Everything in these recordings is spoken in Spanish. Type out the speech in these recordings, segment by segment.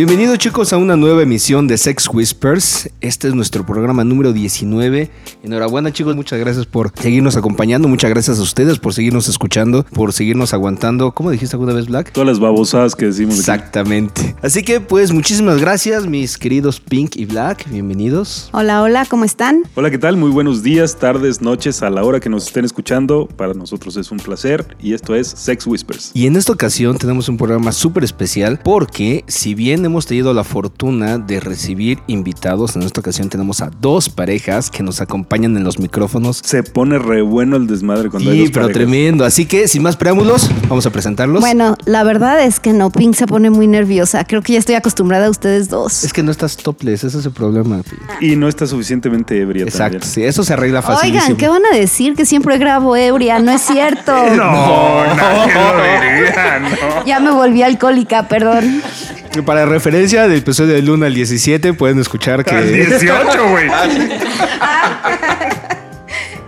Bienvenidos chicos a una nueva emisión de Sex Whispers. Este es nuestro programa número 19. Enhorabuena chicos, muchas gracias por seguirnos acompañando. Muchas gracias a ustedes por seguirnos escuchando, por seguirnos aguantando. ¿Cómo dijiste alguna vez, Black? Todas las babosadas que decimos aquí. Exactamente. Así que pues muchísimas gracias mis queridos Pink y Black. Bienvenidos. Hola, hola, ¿cómo están? Hola, ¿qué tal? Muy buenos días, tardes, noches, a la hora que nos estén escuchando. Para nosotros es un placer y esto es Sex Whispers. Y en esta ocasión tenemos un programa súper especial porque si bien hemos tenido la fortuna de recibir invitados, en esta ocasión tenemos a dos parejas que nos acompañan en los micrófonos. Se pone re bueno el desmadre cuando hay Sí, dos pero parejas. tremendo. Así que sin más preámbulos, vamos a presentarlos. Bueno, la verdad es que no, Pink se pone muy nerviosa. Creo que ya estoy acostumbrada a ustedes dos. Es que no estás topless, ese es el problema. Pink. Y no está suficientemente ebria Exacto, también. sí, eso se arregla facilísimo. Oigan, ¿qué van a decir? Que siempre grabo ebria, no es cierto. No, nadie lo diría, no. Ya me volví alcohólica, perdón. Para referencia del episodio del 1 al 17 pueden escuchar que... Al 18, güey.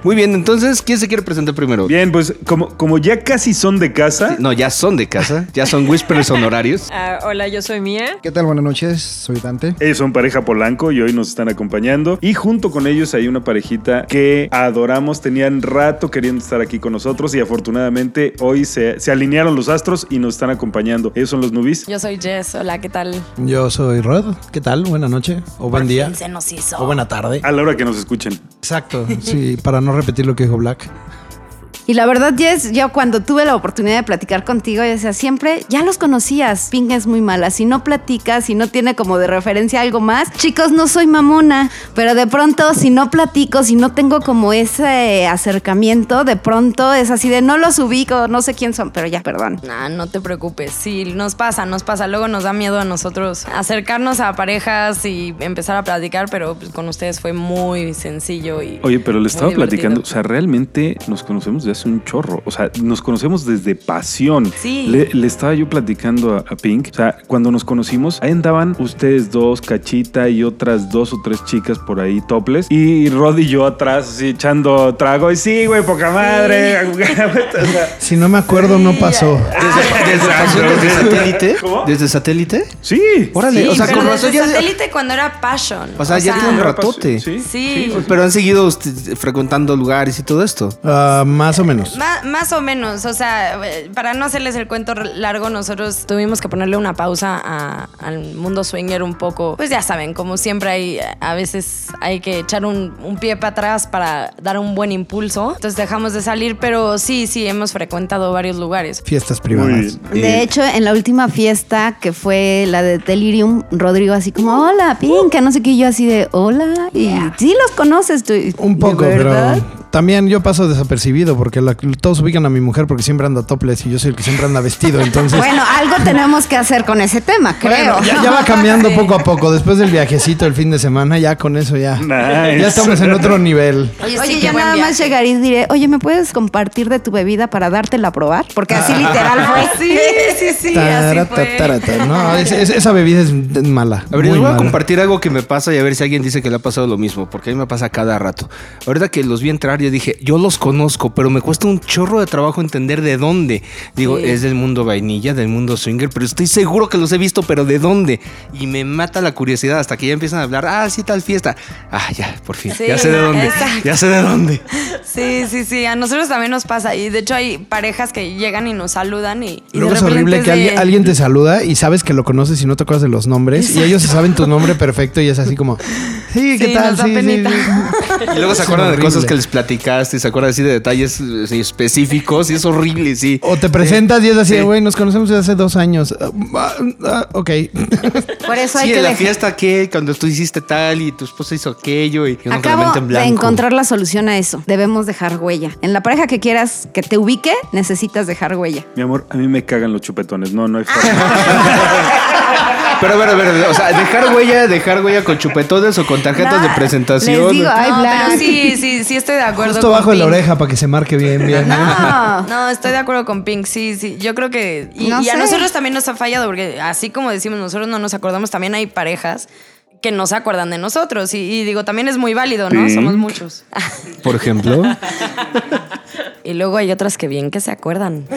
Muy bien, entonces, ¿quién se quiere presentar primero? Bien, pues como, como ya casi son de casa, No, ya son de casa, ya son whispers honorarios. Ah, hola, yo soy Mía. ¿Qué tal? Buenas noches, soy Dante. ellos son pareja Polanco y hoy nos están acompañando. Y junto con ellos hay una parejita que adoramos, tenían rato queriendo estar aquí con nosotros y afortunadamente hoy se, se alinearon los astros y nos están acompañando. Ellos son los Nubis. Yo soy Jess. Hola, ¿qué tal? Yo soy Rod. ¿Qué tal? Buena noche o buen día Se nos hizo. o buena tarde. A la hora que nos escuchen. Exacto. Sí, para no repetir lo que dijo Black. Y la verdad, Jess, yo cuando tuve la oportunidad de platicar contigo, yo decía, siempre ya los conocías. Pink es muy mala. Si no platicas, si no tiene como de referencia algo más, chicos, no soy mamona. Pero de pronto, si no platico, si no tengo como ese acercamiento, de pronto es así de no los ubico, no sé quién son, pero ya, perdón. Nah, no te preocupes. Sí, nos pasa, nos pasa. Luego nos da miedo a nosotros acercarnos a parejas y empezar a platicar, pero pues, con ustedes fue muy sencillo y. Oye, pero le estaba platicando, o sea, realmente nos conocemos desde hace un chorro. O sea, nos conocemos desde pasión. Sí. Le, le estaba yo platicando a, a Pink. O sea, cuando nos conocimos, ahí andaban ustedes dos, Cachita y otras dos o tres chicas por ahí toples. Y Rod y yo atrás, así echando trago. Y sí, güey, poca madre. O sea, Si no me acuerdo, no pasó. ¿Desde, desde, pasión, desde satélite? ¿Cómo? ¿Desde satélite? sí. Órale, Sí, o sea, pero con razón desde ya... satélite cuando era Passion. O sea, ya tiene un ratote. Sí. Sí. Pero han seguido usted- frecuentando lugares y todo esto. Ah, más o menos. Ma- más o menos, o sea, para no hacerles el cuento largo, nosotros tuvimos que ponerle una pausa a- al mundo swinger un poco. Pues ya saben, como siempre hay, a veces hay que echar un, un pie para atrás para dar un buen impulso. Entonces dejamos de salir, pero sí, sí, hemos frecuentado varios lugares. Fiestas privadas. De hecho, en la última fiesta que fue la de Delirium, Rodrigo así como, hola, que no sé qué, y yo así de, hola. Y sí los conoces tú. Un poco, ¿De verdad? pero también yo paso desapercibido porque la- todos ubican a mi mujer porque siempre anda topless y yo soy el que siempre anda vestido. Entonces, Bueno, algo tenemos que hacer con ese tema, creo. Bueno, ya, ya va cambiando poco a poco. Después del viajecito el fin de semana, ya con eso ya. Nice. Ya estamos en otro nivel. Oye, Oye, sí, yo nada más llegaré y diré, oye, ¿me puedes compartir de tu bebida para dártela a probar? Porque así literal fue. Sí, sí, sí, Tara, así fue. ta, tara, ta. No, es- es- esa bebida es mala. A ver, les muy voy a compartir algo que me pasa y a ver si alguien dice que le ha pasado lo mismo, porque a mí me pasa cada rato. Ahorita que los vi entrar, yo dije, yo los conozco, pero me cuesta un chorro de trabajo entender de dónde. Digo, Sí. es del mundo vainilla, del mundo swinger, pero estoy seguro que los he visto, pero ¿de dónde? Y me mata la curiosidad hasta que ya empiezan a hablar, ah, sí, tal fiesta. Ah, ya, por fin, Sí, ya sé de dónde. exacto. Ya sé de dónde. Sí, sí, sí. A nosotros también nos pasa. Y de hecho hay parejas que llegan y nos saludan y, y Luego de es horrible que de- alguien, alguien te saluda y sabes que lo conoces y no te acuerdas de los nombres. Y ellos saben tu nombre perfecto y es así como, sí, ¿qué Sí, tal? nos da Sí, sí, penita. sí. Y luego se acuerdan de cosas que les platicaste, y se acuerdan así de detalles eh, específicos y es horrible, sí. O te presentas y es así, Sí. güey, nos conocemos desde hace dos años. Ah, ah, ok. Por eso hay Sí, que en la dejar- fiesta que cuando tú hiciste tal y tu esposa hizo aquello y la Acabo en de blanco. encontrar la solución a eso. Debemos dejar huella. En la pareja que quieras que te ubique, necesitas dejar huella. Mi amor, a mí me cagan los chupetones. No, no hay forma. Pero a ver, a ver, o sea, dejar huella, dejar huella con chupetones o con tarjetas de presentación. les digo, ay, No, pero sí, sí, sí estoy de acuerdo. Acuerdo Justo con bajo de la Pink. oreja para que se marque bien, bien. No. No, estoy de acuerdo con Pink, sí, sí. Yo creo que. Y, No y a nosotros también nos ha fallado, porque así como decimos, nosotros no nos acordamos, también hay parejas que no se acuerdan de nosotros. Y, y digo, también es muy válido, ¿no? Pink. Somos muchos. Por ejemplo. y luego hay otras que bien que se acuerdan.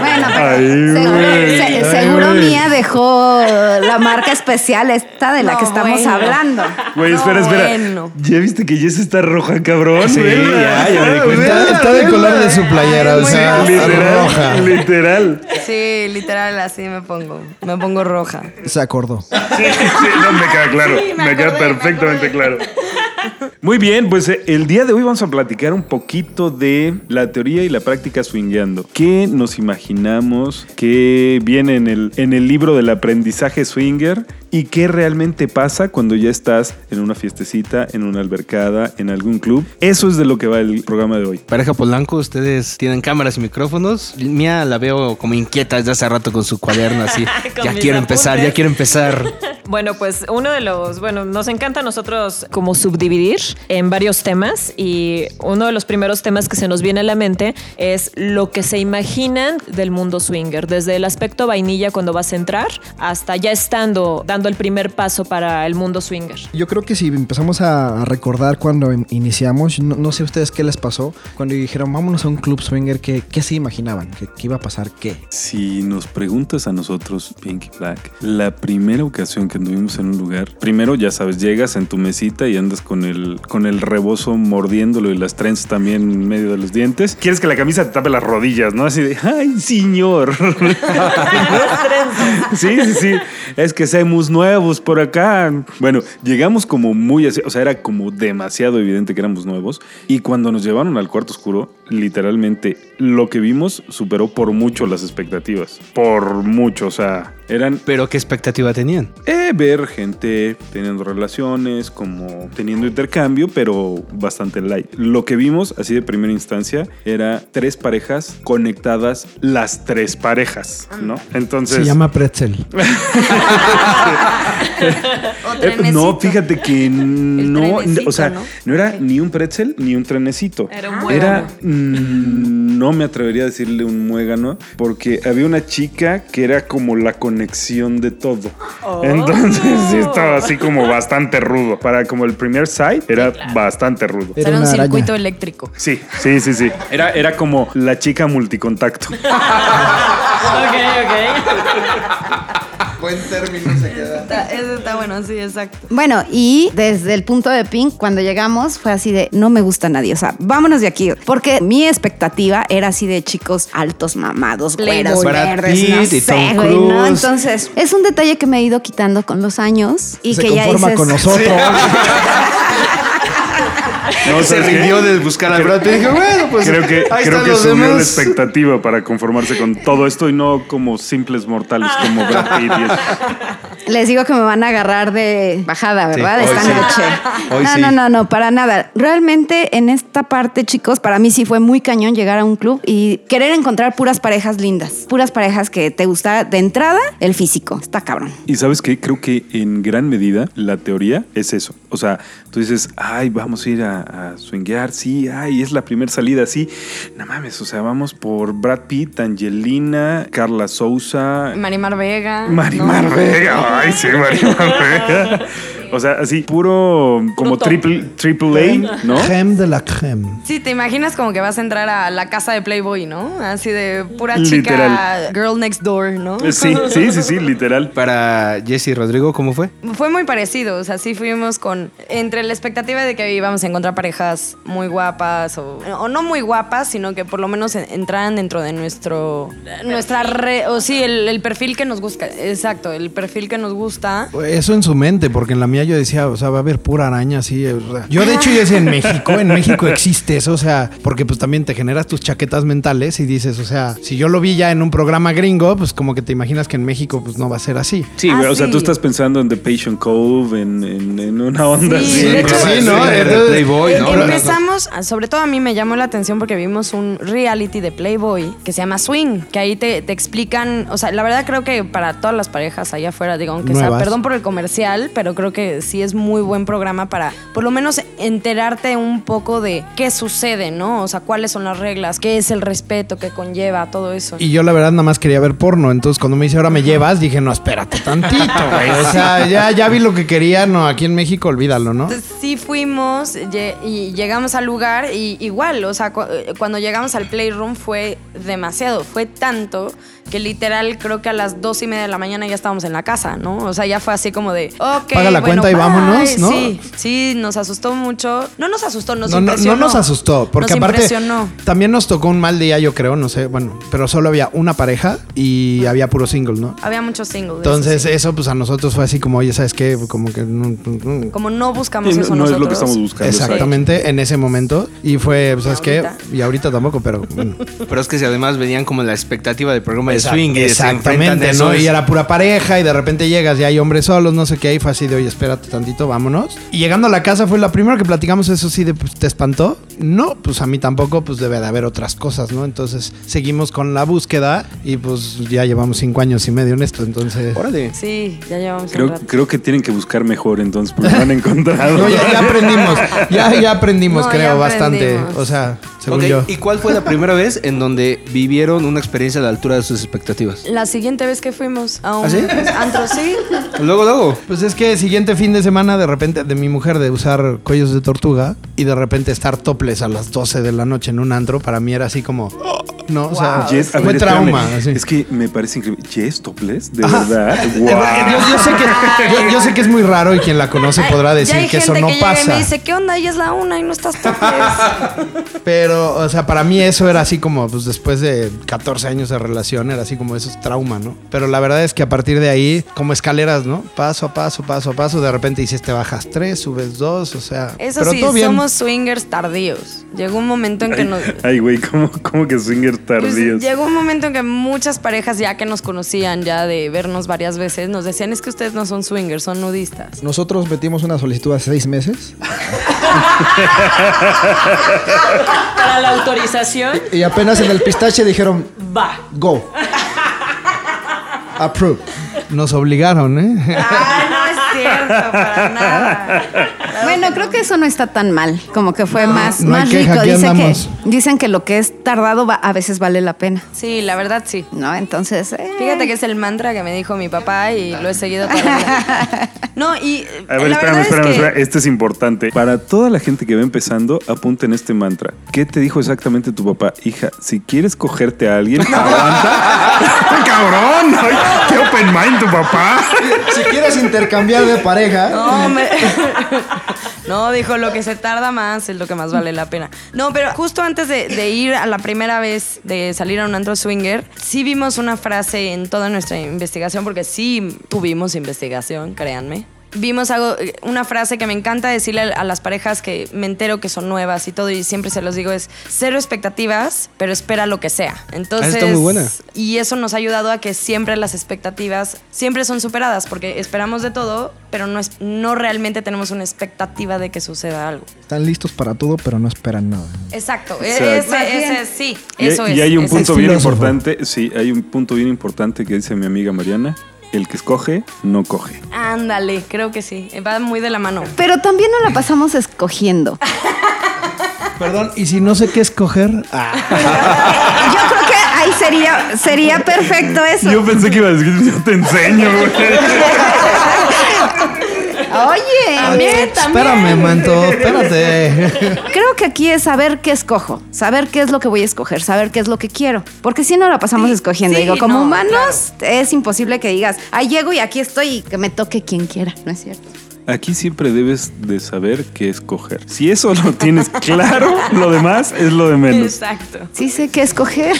Bueno, pero Ay, seguro, güey. se- Ay, seguro güey. Mía dejó la marca especial esta de la No, que estamos bueno. hablando. Güey, No, espera, espera. bueno. ¿Ya viste que Jess está roja, cabrón? Sí, ya, ya me di cuenta. Está, está del vela. color de su playera, o sea. Literal, roja. literal. Sí, literal, así me pongo. Me pongo roja. Se acordó. Sí, sí, no, me queda claro. Sí, me me, queda me perfectamente claro. Muy bien, pues eh, el día de hoy vamos a platicar un poquito de la teoría y la práctica swingueando. ¿Qué nos imaginamos que viene en el, en el libro del aprendizaje swinger? ¿Y qué realmente pasa cuando ya estás en una fiestecita, en una albercada, en algún club? Eso es de lo que va el programa de hoy. Pareja Polanco, ustedes tienen cámaras y micrófonos. Mía la veo como inquieta desde hace rato con su cuaderno así. Ya quiero empezar, apuntes. ya quiero empezar. Bueno, pues uno de los, bueno, nos encanta a nosotros como subdividir en varios temas y uno de los primeros temas que se nos viene a la mente es lo que se imaginan del mundo swinger, desde el aspecto vainilla cuando vas a entrar hasta ya estando dando el primer paso para el mundo swinger. Yo creo que si empezamos a recordar cuando in- iniciamos, no, no sé a ustedes qué les pasó, cuando dijeron vámonos a un club swinger, ¿qué, qué se imaginaban? ¿Qué, qué iba a pasar? ¿Qué? Si nos preguntas a nosotros, Pinky Black, la primera ocasión que anduvimos en un lugar, primero ya sabes, llegas en tu mesita y andas con el, con el rebozo mordiéndolo y las trenzas también en medio de los dientes. Quieres que la camisa te tape las rodillas, ¿no? Así de, ¡ay, señor! sí, sí, sí. Es que nuevos por acá. Bueno, llegamos como muy así, o sea, era como demasiado evidente que éramos nuevos. Y cuando nos llevaron al cuarto oscuro, literalmente lo que vimos superó por mucho las expectativas. Por mucho, o sea, eran Pero ¿qué expectativa tenían? eh, ver gente teniendo relaciones, como teniendo intercambio, pero bastante light. Lo que vimos, así de primera instancia, era tres parejas conectadas, las tres parejas, ¿no? Entonces. Se llama pretzel. Eh, no, fíjate que no, o sea, ¿no? ¿no? era ni un pretzel ni un trenecito. Era un Era, muégano. mm, no me atrevería a decirle un muégano, porque había una chica que era como la conexión de todo. Oh. Entonces sí estaba así como bastante rudo. Para como el primer site era bastante rudo. Era Era un araña. circuito eléctrico. Sí, sí, sí, sí. Era, era como la chica multicontacto. Ok, ok. Buen término se queda. Está- Eso está bueno, sí, exacto. Bueno, y desde el punto de Pink, cuando llegamos, fue así de no me gusta nadie. O sea, vámonos de aquí. Porque mi expectativa era así de chicos altos, mamados, güeros, verdes, no sé, Tom güey, ¿no? Entonces, es un detalle que me he ido quitando con los años y se que ya conforma dices, con nosotros. No, se rindió de buscar al Brad Pitt y dije, bueno, pues Creo que, ahí creo están que los subió la expectativa para conformarse con todo esto y no como simples mortales como Brad Pitt y eso. Les digo que me van a agarrar de bajada, ¿verdad? Sí, de hoy esta sí. noche. Hoy no, sí. no, no, no, para nada. Realmente en esta parte, chicos, para mí sí fue muy cañón llegar a un club y querer encontrar puras parejas lindas. Puras parejas que te gusta de entrada el físico. Está cabrón. Y sabes qué, creo que en gran medida la teoría es eso. O sea, tú dices, ay, vamos a ir a, a swinguear, sí, ay, es la primera salida, sí. No mames, o sea, vamos por Brad Pitt, Angelina, Carla Souza, Marimar Vega. Marimar ¿no? Vega. Ay, sí, Marimar Vega. O sea, así, puro como triple, triple A, ¿no? Creme de la creme. Sí, te imaginas como que vas a entrar a la casa de Playboy, ¿no? Así de pura Literal. chica girl next door, ¿no? Sí, sí, sí, sí, literal. Para Jesse y Rodrigo, ¿cómo fue? Fue muy parecido, o sea, sí fuimos con entre la expectativa de que íbamos a encontrar parejas muy guapas o, o no muy guapas, sino que por lo menos en- entraran dentro de nuestro nuestra re, o sí, el, el perfil que nos gusta, exacto, el perfil que nos gusta. Eso en su mente, porque en la mía yo decía, o sea, va a haber pura araña así. Yo de hecho yo decía, en México, en México existe eso, o sea, porque pues también te generas tus chaquetas mentales y dices, o sea, si yo lo vi ya en un programa gringo, pues como que te imaginas que en México pues no va a ser así. Sí, Ah, o sea, tú estás pensando en The Patient Cove, en, en- en una onda Sí, así. De hecho, sí, ¿no? De Playboy, ¿no? Em- Empezamos, sobre todo a mí me llamó la atención porque vimos un reality de Playboy que se llama Swing, que ahí te, te explican, o sea, la verdad creo que para todas las parejas allá afuera, digo, aunque sea, perdón por el comercial, pero creo que que sí es muy buen programa para por lo menos enterarte un poco de qué sucede, ¿no? O sea, cuáles son las reglas, qué es el respeto que conlleva todo eso. Y yo la verdad nada más quería ver porno. Entonces cuando me dice ahora me llevas, dije, no, espérate tantito, güey. O sea, ya, ya vi lo que quería. No, aquí en México olvídalo, ¿no? Sí fuimos y llegamos al lugar y igual, o sea, cu- cuando llegamos al playroom fue demasiado, fue tanto que literal creo que a las dos y media de la mañana ya estábamos en la casa, ¿no? O sea, ya fue así como de, ok, Paga la bueno, cuenta y bye. vámonos, ¿no? Sí, sí, nos asustó mucho. No nos asustó, nos no, no, impresionó. no nos asustó, porque nos aparte impresionó. también nos tocó un mal día, yo creo, no sé, bueno, pero solo había una pareja y había puro single, ¿no? Había muchos singles. Entonces eso sí. eso pues a nosotros fue así como, oye, ¿sabes qué? Como que... no- no- como no buscamos Sí, eso no es nosotros. lo que estamos buscando. Exactamente, en ese momento. Y fue, pues, ¿sabes qué? Y ahorita tampoco, pero bueno. Pero es que si además venían como la expectativa del programa de swing. y Exactamente, ¿no? Y era pura pareja y de repente llegas y hay hombres solos, no sé qué, y fue así de, oye, espérate tantito, vámonos. Y llegando a la casa fue la primera que platicamos, eso sí, de, pues, ¿te espantó? No, pues a mí tampoco, pues debe de haber otras cosas, ¿no? Entonces seguimos con la búsqueda y pues ya llevamos cinco años y medio en esto, entonces... Órale. Sí, ya llevamos un Creo, rato. creo que tienen que buscar mejor entonces, porque no han encontrado. No, ya, ya aprendimos, ya, ya aprendimos, No, creo, ya bastante. O sea, según Ok, yo. ¿Y cuál fue la primera vez en donde vivieron una experiencia a la altura de sus expectativas? La siguiente vez que fuimos a un ¿Ah, sí? antro, sí. Luego, luego. Pues es que siguiente fin de semana, de repente, de mi mujer de usar cuellos de tortuga y de repente estar topless a las 12 de la noche en un antro, para mí era así como. No, o sea, Yes, fue ver, trauma. así. Es que me parece increíble. Yes, topless, de Ajá. verdad. Yo, Wow. yo sé que, yo, yo sé que es muy raro y quien la conoce podrá decir que eso no que y pasa. me dice, ¿qué onda? Y es la una y no estás topless. Pero, o sea, para mí eso era así como, pues después de 14 años de relación, era así como eso es trauma, ¿no? Pero la verdad es que a partir de ahí, como escaleras, ¿no? Paso a paso, paso a paso, de repente dices, te bajas tres, subes dos, o sea. Eso pero sí, todo bien. somos swingers tardíos. Llegó un momento en que nos... Ay, güey, ¿cómo, cómo que pues, tardíos? llegó un momento en que muchas parejas ya que nos conocían ya de vernos varias veces nos decían es que ustedes no son swingers, son nudistas. Nosotros metimos una solicitud hace seis meses Para la autorización, y apenas en el pistache dijeron, va. go. Approve. Nos obligaron, ¿eh? Ah, no es cierto, para nada. Bueno, creo que eso no está tan mal. Como que fue más, no hay más queja, rico. aquí Dice andamos. que, dicen que lo que es tardado va- a veces vale la pena. Sí, la verdad sí. ¿No? Entonces. eh, Fíjate que es el mantra que me dijo mi papá y lo he seguido toda la vida. No, y A ver, la espérame, verdad espérame, es que espérame. Este es importante. Para toda la gente que va empezando, apunten este mantra. ¿Qué te dijo exactamente tu papá? Hija, si quieres cogerte a alguien, aguanta. ¡Cabrón! Ay, ¡Qué open mind tu papá! Si quieres intercambiar de pareja, No, me- no, dijo, lo que se tarda más es lo que más vale la pena. No, pero justo antes de, ir a la primera vez de salir a un antro swinger, sí vimos una frase en toda nuestra investigación, porque sí tuvimos investigación, créanme. Vimos algo, una frase que me encanta decirle a las parejas que me entero que son nuevas y todo, y siempre se los digo, es cero expectativas, pero espera lo que sea. Entonces, está muy buena. y eso nos ha ayudado a que siempre las expectativas siempre son superadas, porque esperamos de todo, pero no, es, no realmente tenemos una expectativa de que suceda algo. están listos para todo, pero no esperan nada. Exacto, Exacto. Ese, ese, sí, Y, eso y es. hay un punto es. bien filósofo. importante. Sí, hay un punto bien importante que dice mi amiga Mariana. El que escoge, no coge. Ándale, creo que sí, va muy de la mano. Pero también nos la pasamos escogiendo. Perdón, y si no sé qué escoger. Ah, Yo creo que ahí sería, sería perfecto eso. Yo pensé que iba a decir, yo te enseño, güey. Oye, También, también. espérame, manto, espérate. creo que aquí es saber qué escojo, saber qué es lo que voy a escoger, saber qué es lo que quiero. Porque si no la pasamos Sí, escogiendo. sí, Digo, como no, humanos es imposible que digas, ahí llego y aquí estoy y que me toque quien quiera, ¿no es cierto? Aquí siempre debes de saber qué escoger. Si eso lo tienes claro, lo demás es lo de menos. Exacto. Sí sé qué escoger.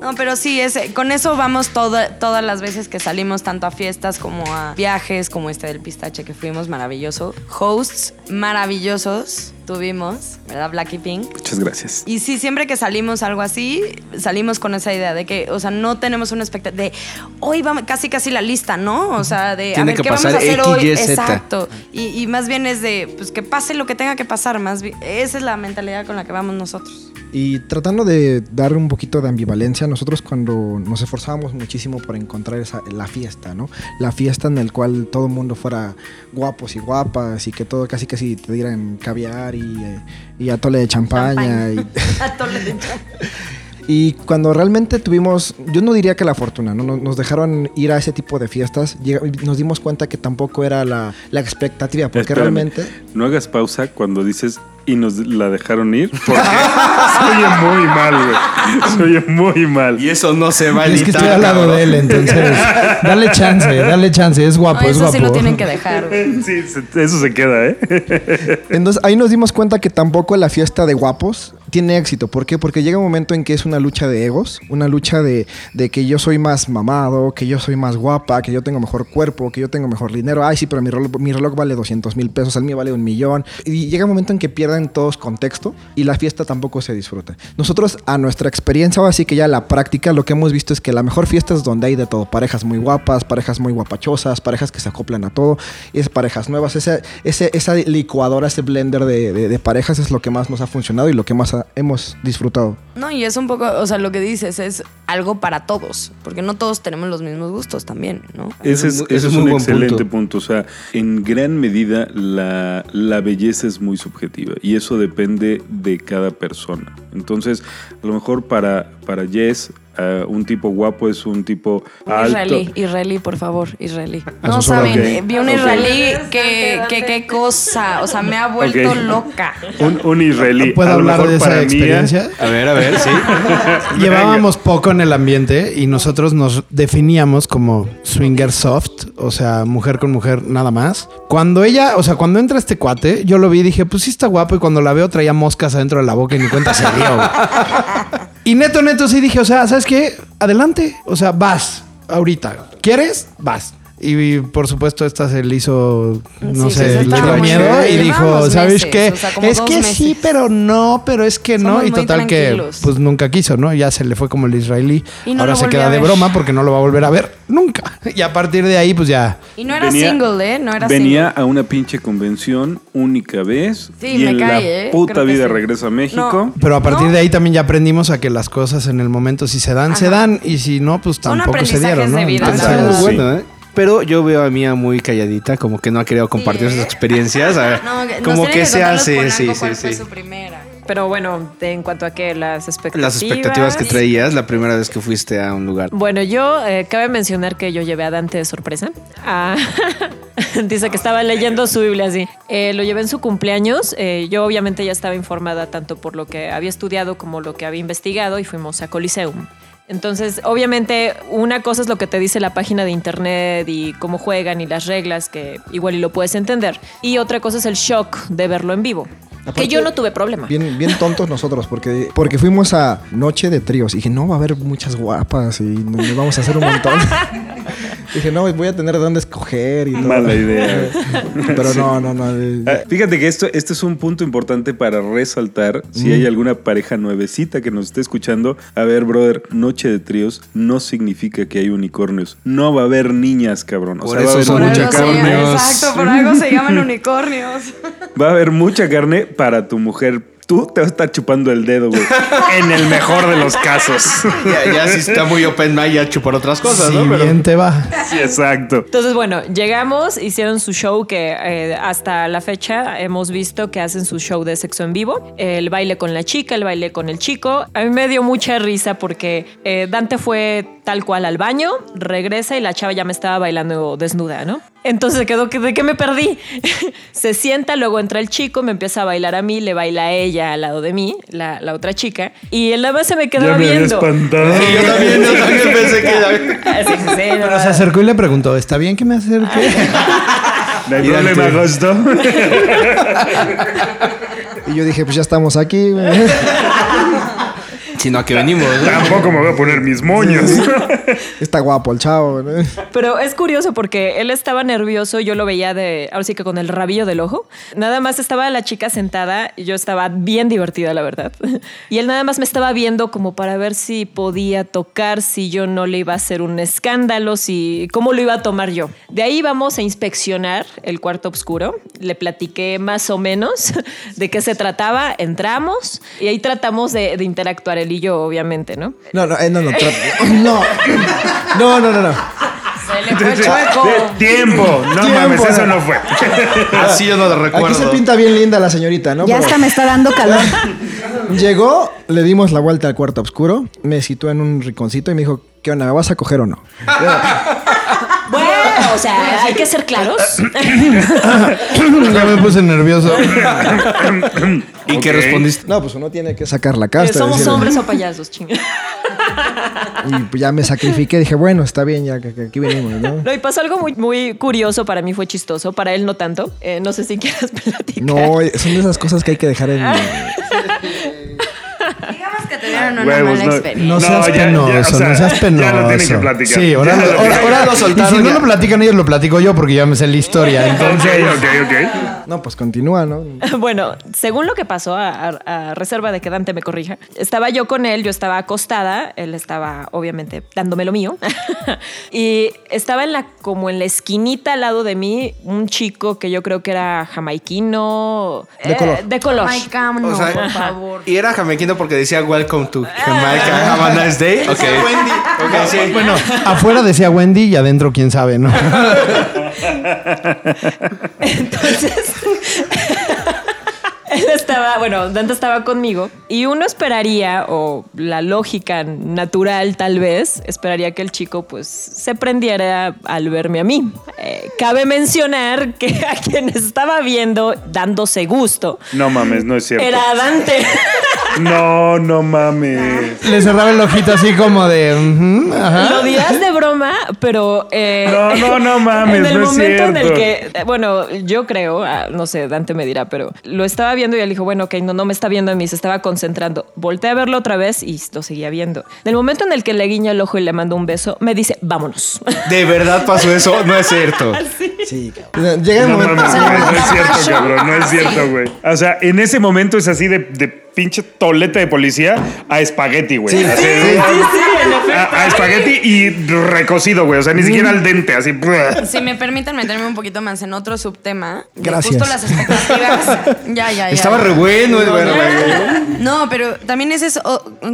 No, pero sí, es, con eso vamos toda- todas las veces que salimos, tanto a fiestas como a viajes, como este del pistache que fuimos, maravilloso. Hosts maravillosos tuvimos, ¿verdad? Black y Pink. Muchas gracias. Y sí, siempre que salimos algo así, salimos con esa idea de que, o sea, no tenemos una expectativa de hoy vamos casi casi la lista, ¿no? O sea, de a ver que qué vamos a hacer X, hoy. Y. Exacto. Y, y más bien es de pues que pase lo que tenga que pasar, más bien. Esa es la mentalidad con la que vamos nosotros. Y tratando de dar un poquito de ambivalencia, nosotros cuando nos esforzábamos muchísimo por encontrar esa, la fiesta, ¿no? La fiesta en la cual todo el mundo fuera guapos y guapas y que todo casi casi te dieran caviar y, eh, y atole de champaña. Y, Atole de champán. y cuando realmente tuvimos, yo no diría que la fortuna, ¿no? Nos- dejaron ir a ese tipo de fiestas, llega- nos dimos cuenta que tampoco era la, la expectativa, porque Espérame, realmente... No hagas pausa cuando dices y nos la dejaron ir, porque se oye muy mal, güey. Se oye muy mal. Y eso no se va a Es que estoy al lado cabrón. de él, entonces. Dale chance, dale chance. Es guapo, No, es eso guapo. sí lo tienen que dejar. güey. Sí, se- eso se queda, ¿eh? Entonces ahí nos dimos cuenta que tampoco la fiesta de guapos tiene éxito. ¿Por qué? Porque llega un momento en que es una lucha de egos, una lucha de, de que yo soy más mamado, que yo soy más guapa, que yo tengo mejor cuerpo, que yo tengo mejor dinero. Ay, sí, pero mi reloj, mi reloj vale 200 mil pesos, el mío vale un millón. Y llega un momento en que pierden todos contexto y la fiesta tampoco se disfruta. Nosotros, a nuestra experiencia, o así que ya la práctica, lo que hemos visto es que la mejor fiesta es donde hay de todo. Parejas muy guapas, parejas muy guapachosas, parejas que se acoplan a todo, y es parejas nuevas. Ese, ese, esa licuadora, ese blender de, de- de parejas es lo que más nos ha funcionado y lo que más ha- hemos disfrutado. No, y es un poco, o sea, lo que dices es algo para todos, porque no todos tenemos los mismos gustos también, ¿no? Ese es, Ese es ese es muy un excelente punto. punto. O sea, en gran medida la, la belleza es muy subjetiva y eso depende de cada persona. Entonces, a lo mejor para, para Jess, eh, un tipo guapo es un tipo alto. Israelí, israelí, por favor, israelí. A No saben, vi un Ok. israelí que, que qué cosa, o sea, me ha vuelto loca. Un, un israelí. ¿Puedo A lo hablar mejor de esa para mí, experiencia? A ver, a ver, sí. Llevábamos poco en el ambiente y nosotros nos definíamos como swinger soft, o sea, mujer con mujer nada más. Cuando ella, o sea, cuando entra este cuate, yo lo vi y dije, pues sí está guapo y cuando la veo traía moscas adentro de la boca y ni cuenta se dio. y neto, neto sí dije, o sea, ¿sabes qué? Adelante, o sea, vas ahorita. ¿Quieres? Vas. Y por supuesto esta se le hizo, no Sí, sé, le dio miedo bien. y dijo, ¿sabes meses, qué? o sea, como es que sí, pero no, pero es que no. Y total tranquilos. que, pues nunca quiso, ¿no? Ya se le fue como el israelí. Y no Ahora se queda de broma porque no lo va a volver a ver nunca. Y a partir de ahí, pues ya. Y no era Venía- single, ¿eh? No era Venía single. a una pinche convención única vez Sí, y me en cae, la ¿eh? puta vida sí. regresa a México. No. Pero a partir No. de ahí también ya aprendimos a que las cosas en el momento, si se dan, se dan. Y si no, pues tampoco se dieron, ¿no? de vida, Entonces, muy bueno, ¿eh? Pero yo veo a Mía muy calladita, como que no ha querido compartir Sí, sus experiencias. a ver, No, que- como tiene que se hace, sí, sí, cuál fue sí. su primera. Pero bueno, de- en cuanto a que las expectativas. Las expectativas que traías la primera vez que fuiste a un lugar. Bueno, yo eh, cabe mencionar que yo llevé a Dante de sorpresa. Ah, dice que estaba leyendo su Biblia así. Eh, lo llevé en su cumpleaños. Eh, yo obviamente ya estaba informada tanto por lo que había estudiado como lo que había investigado y fuimos a Coliseum. Entonces, obviamente, una cosa es lo que te dice la página de internet y cómo juegan y las reglas, que igual y lo puedes entender. Y otra cosa es el shock de verlo en vivo. Aparte, que yo no tuve problema. Bien, bien tontos nosotros, porque, porque fuimos a Noche de Tríos. Y dije, no, va a haber muchas guapas y nos vamos a hacer un montón. dije, no, voy a tener de dónde escoger y todo. Mala idea. Pero no, no, no. Ah, Fíjate que esto, este es un punto importante para resaltar. Si hay alguna pareja nuevecita que nos esté escuchando, a ver, brother, noche de tríos no significa que hay unicornios. No va a haber niñas, cabrón. O Por sea, va a eso haber son mucha carne. Exacto, por algo se llaman unicornios. Va a haber mucha carne para tu mujer. Tú te vas a estar chupando el dedo, güey. en el mejor de los casos. Ya, ya si está muy open mind, ya chupar otras cosas, ¿no? Pero- bien te va. sí, exacto. Entonces, bueno, llegamos, hicieron su show que eh, hasta la fecha hemos visto que hacen su show de sexo en vivo. El baile con la chica, el baile con el chico. A mí me dio mucha risa porque eh, Dante fue tal cual al baño, regresa y la chava ya me estaba bailando desnuda, ¿no? Entonces quedó que de qué me perdí. Se sienta, luego entra el chico, me empieza a bailar a mí, le baila a ella al lado de mí, la, la otra chica, y él nada más se me quedaba Ya me había viendo. espantado. Sí, yo también, yo también pensé que sí, sí, sí, Pero se acercó y le preguntó, ¿está bien que me acerque? No hay problema, tú. Agosto. Y yo dije, pues ya estamos aquí. Sino a que venimos. ¿no? Tampoco me voy a poner mis moños. Está guapo el chavo. ¿no? Pero es curioso porque él estaba nervioso, yo lo veía de, ahora sí que con el rabillo del ojo. Nada más estaba la chica sentada y yo estaba bien divertida, la verdad. Y él nada más me estaba viendo como para ver si podía tocar, si yo no le iba a hacer un escándalo, si cómo lo iba a tomar yo. De ahí vamos a inspeccionar el cuarto oscuro. Le platiqué más o menos de qué se trataba, entramos y ahí tratamos de, de interactuar él yo, obviamente, ¿no? No, no, eh, no, no, no. No, no, no, no. Se le fue chueco. Tiempo. No Tiempo, mames, eso no. no fue. Así yo no lo recuerdo. Aquí se pinta bien linda la señorita, ¿no? Ya Pero hasta me está dando calor. Llegó, le dimos la vuelta al cuarto oscuro, me situó en un rinconcito y me dijo, ¿qué onda? ¿Me vas a coger o no? O sea, hay que ser claros. Ya me puse nervioso. ¿Y qué Ok. respondiste? No, pues uno tiene que sacar la Que casta. somos decir- hombres o payasos, chinga. Y pues ya me sacrifiqué, dije, bueno, está bien, ya que, que aquí venimos, ¿no? No, y pasó algo muy, muy curioso, para mí fue chistoso, para él no tanto. Eh, no sé si quieras platicar. No, son de esas cosas que hay que dejar en... Tuvieron una Huevos, mala no. experiencia. No seas ya, penoso, o sea, no seas penoso. ya lo tienen que platicar. Sí, ahora, Ya lo ahora- ahora lo soltaron. Y si no ya. lo platican ellos, lo platico yo porque ya me sé la historia. Entonces, Ok, ok, ok. No, pues continúa, ¿no? Bueno, según lo que pasó, a, a- a reserva de que Dante me corrija, estaba yo con él, yo estaba acostada, él estaba obviamente dándome lo mío, y estaba en la, como en la esquinita al lado de mí, un chico que yo creo que era jamaiquino. De eh, color. De color. Ay, Cam, no, O sea, por favor. Y era jamaiquino porque decía Welcome to Jamaica, have a nice day. Ok. Ok, sí. bueno, afuera decía Wendy y adentro quién sabe, ¿no? Entonces, estaba, bueno, Dante estaba conmigo y uno esperaría, o la lógica natural tal vez, esperaría que el chico pues se prendiera al verme a mí. Eh, cabe mencionar que a quien estaba viendo dándose gusto No mames, no es cierto. era Dante. No, no mames. Le cerraba el ojito así como de. ajá. Lo dirás de broma, pero... eh, No, no, no mames, En el no es momento en el que, eh, bueno, yo creo, ah, no sé, Dante me dirá, pero lo estaba viendo y él dijo, bueno, ok, no, no me está viendo a mí, se estaba concentrando. Volté a verlo otra vez y lo seguía viendo. Del momento en el que le guiña el ojo y le mando un beso, me dice, vámonos. ¿De verdad pasó eso? No es cierto. Sí, cabrón. Llega el No momento... mames, güey, no es cierto, cabrón, no es cierto, güey. O sea, en ese momento es así de, de pinche toleta de policía a espagueti, güey. Sí, Así, sí, a, a espagueti y recocido, güey. O sea, ni siquiera al dente, así. Si me permiten meterme un poquito más en otro subtema. Gracias. Justo las expectativas. ya, ya, ya. Estaba re bueno, es bueno, güey. No, pero también esa es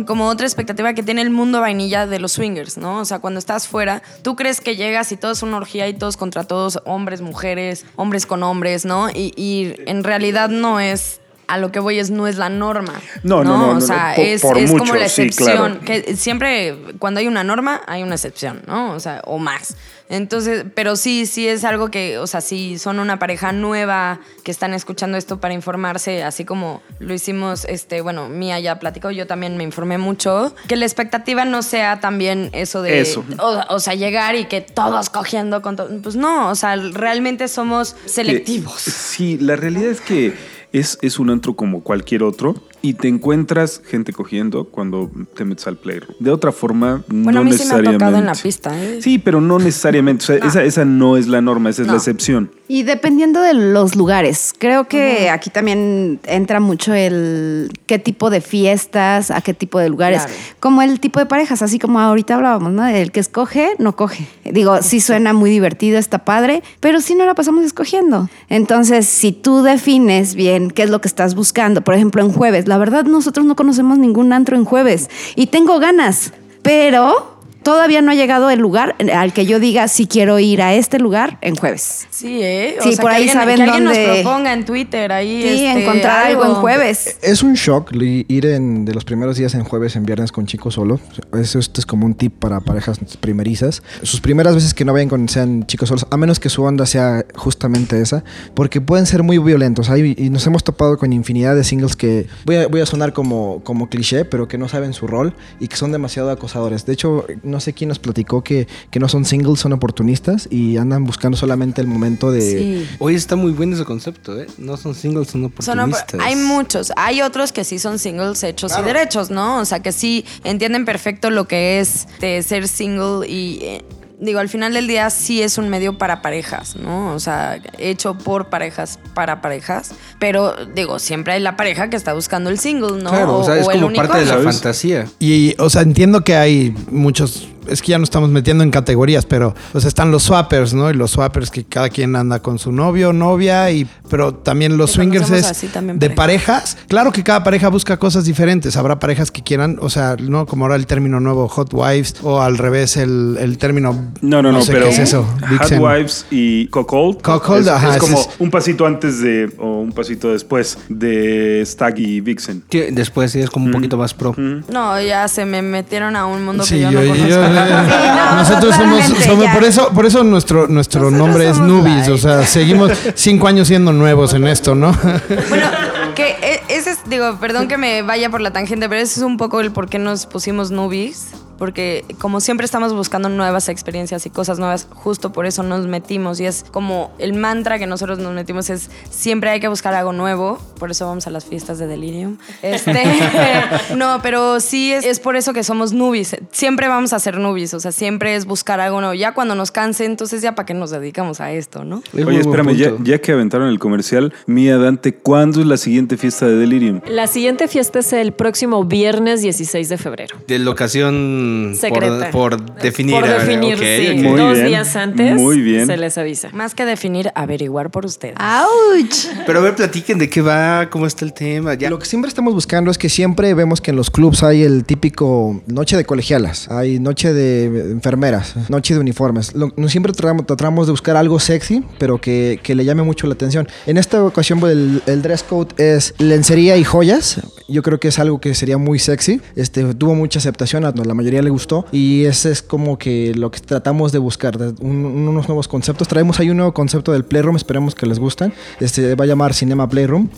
como otra expectativa que tiene el mundo vainilla de los swingers, ¿no? O sea, cuando estás fuera, tú crees que llegas y todo es una orgía y todos contra todos, hombres, mujeres, hombres con hombres, ¿no? Y, y en realidad no es. A lo que voy es no es la norma. No, no, no, no, O sea, por- es, por es mucho, como la sí, excepción. claro. Que siempre, cuando hay una norma, hay una excepción, ¿no? O sea, o más. Entonces, pero sí, sí es algo que, o sea, si son una pareja nueva que están escuchando esto para informarse, así como lo hicimos, este, bueno, Mía ya platicó, yo también me informé mucho, que la expectativa no sea también eso de, Eso. O, o sea, llegar y que todos cogiendo con todo, pues no, o sea, realmente somos selectivos. Sí, la realidad es que es, es un antro como cualquier otro y te encuentras gente cogiendo cuando te metes al playroom. De otra forma, Bueno, no a mí sí me ha necesariamente. tocado en la pista, ¿eh? Sí, pero no necesariamente. O sea, esa, esa no es la norma, esa es No. la excepción. Y dependiendo de los lugares, creo que aquí también entra mucho el qué tipo de fiestas, a qué tipo de lugares, Claro. como el tipo de parejas, así como ahorita hablábamos, ¿no? El que escoge, no coge. Digo, sí suena muy divertido, está padre, pero sí no la pasamos escogiendo. Entonces, si tú defines bien qué es lo que estás buscando, por ejemplo, en jueves, la verdad nosotros no conocemos ningún antro en jueves. Y tengo ganas, pero todavía no ha llegado el lugar al que yo diga si quiero ir a este lugar en jueves. Sí, ¿eh? O Sí, sea, por que ahí alguien, saben que alguien dónde- nos proponga en Twitter ahí. Sí, este, encontrar algo en jueves. Es un shock ir en, de los primeros días en jueves en viernes con chicos solo. Eso esto es como un tip para parejas primerizas. Sus primeras veces que no vayan con sean chicos solos, a menos que su onda sea justamente esa, porque pueden ser muy violentos. Hay- y nos hemos topado con infinidad de singles que voy a, voy a sonar como, como cliché, pero que no saben su rol y que son demasiado acosadores. De hecho, no sé quién nos platicó que, que no son singles, son oportunistas y andan buscando solamente el momento de... Sí. Hoy está muy bueno ese concepto, ¿eh? No son singles, son Son op- oportunistas. hay muchos. Hay otros que sí son singles hechos y derechos, ¿no? O sea, que sí entienden perfecto lo que es de ser single y. eh, Digo, al final del día sí es un medio para parejas, ¿no? O sea, hecho por parejas, para parejas. Pero, digo, siempre hay la pareja que está buscando el single, ¿no? Claro, o, sea, es como parte de la fantasía. Y, o sea, entiendo que hay muchos. Es que ya no estamos metiendo en categorías, pero pues están los swappers, ¿no? Y los swappers que cada quien anda con su novio o novia, y, pero también los Que swingers es así también de parejas. parejas. Claro que cada pareja busca cosas diferentes. Habrá parejas que quieran, o sea, no como ahora el término nuevo hot wives, o al revés el, el término. No, no, no, sé pero ¿Qué es eso? Hot. Wives y Cockhold. Cuckold, es, ajá, es ese como es- un pasito antes de, o un pasito después de Stag y Vixen. Después sí es como un poquito más pro. No, ya se me metieron a un mundo que yo, yo- no conozco. yo- no, nosotros somos, somos- por eso, por eso nuestro, nuestro Nosotros nombre es Nubis, o sea, seguimos cinco años siendo nuevos en esto, ¿no? Bueno, que e- ese es, digo, perdón que me vaya por la tangente, pero ese es un poco el por qué nos pusimos nubis. Porque como siempre estamos buscando nuevas experiencias y cosas nuevas, justo por eso nos metimos. Y es como el mantra que nosotros nos metimos es siempre hay que buscar algo nuevo. Por eso vamos a las fiestas de Delirium. Este, no, pero sí es, es por eso que somos nubis. Siempre vamos a ser nubis. O sea, siempre es buscar algo nuevo. Ya cuando nos canse, entonces ya para qué nos dedicamos a esto, ¿no? Oye, espérame, ya, ya que aventaron el comercial, Mía Dante, ¿cuándo es la siguiente fiesta de Delirium? La siguiente fiesta es el próximo viernes 16 de febrero. De locación Secreta. Por, por definir. Por definir, ok, sí. Dos bien, días antes muy bien. se les avisa. Más que definir, averiguar por ustedes. ¡Auch! Pero a ver, platiquen de qué va, cómo está el tema. Ya. Lo que siempre estamos buscando es que siempre vemos que en los clubs hay el típico noche de colegialas, hay noche de enfermeras, noche de uniformes. Lo- siempre tratamos, tratamos de buscar algo sexy, pero que, que le llame mucho la atención. En esta ocasión el, el dress code es lencería y joyas. Yo creo que es algo que sería muy sexy. Este, tuvo mucha aceptación, a la mayoría le gustó. Y ese es como que lo que tratamos de buscar, un- unos nuevos conceptos. Traemos ahí un nuevo concepto del Playroom, esperemos que les gusten. Este va a llamar Cinema Playroom.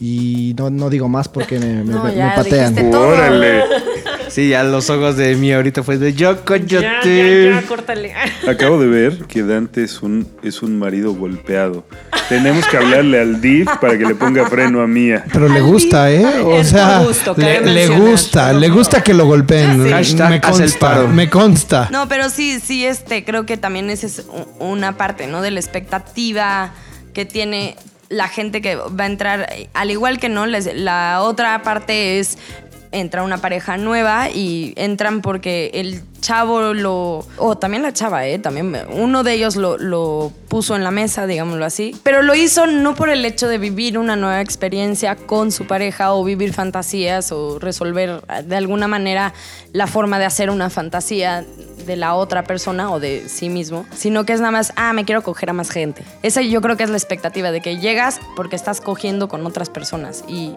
y no, no digo más porque me, me- No, me ya patean. ¡Órale! Sí, ya los ojos de mí ahorita fue de yo coyote. ya, ya, córtale. Acabo de ver que Dante es un, es un marido golpeado. Tenemos que hablarle al DIF para que le ponga freno a Mía. Pero le gusta, ¿eh? O Es sea, gusto, le, gusta, le gusta que lo golpeen. Sí. Hashtag Me consta, me consta. No, pero sí, sí, este, creo que también esa es una parte, ¿no? De la expectativa que tiene la gente que va a entrar, al igual que no, les- la otra parte es entra una pareja nueva y entran porque el chavo lo. O también la chava, ¿eh? También uno de ellos lo, lo puso en la mesa, digámoslo así. Pero lo hizo no por el hecho de vivir una nueva experiencia con su pareja o vivir fantasías o resolver de alguna manera la forma de hacer una fantasía de la otra persona o de sí mismo, sino que es nada más, ah, me quiero coger a más gente. Esa yo creo que es la expectativa de que llegas porque estás cogiendo con otras personas y,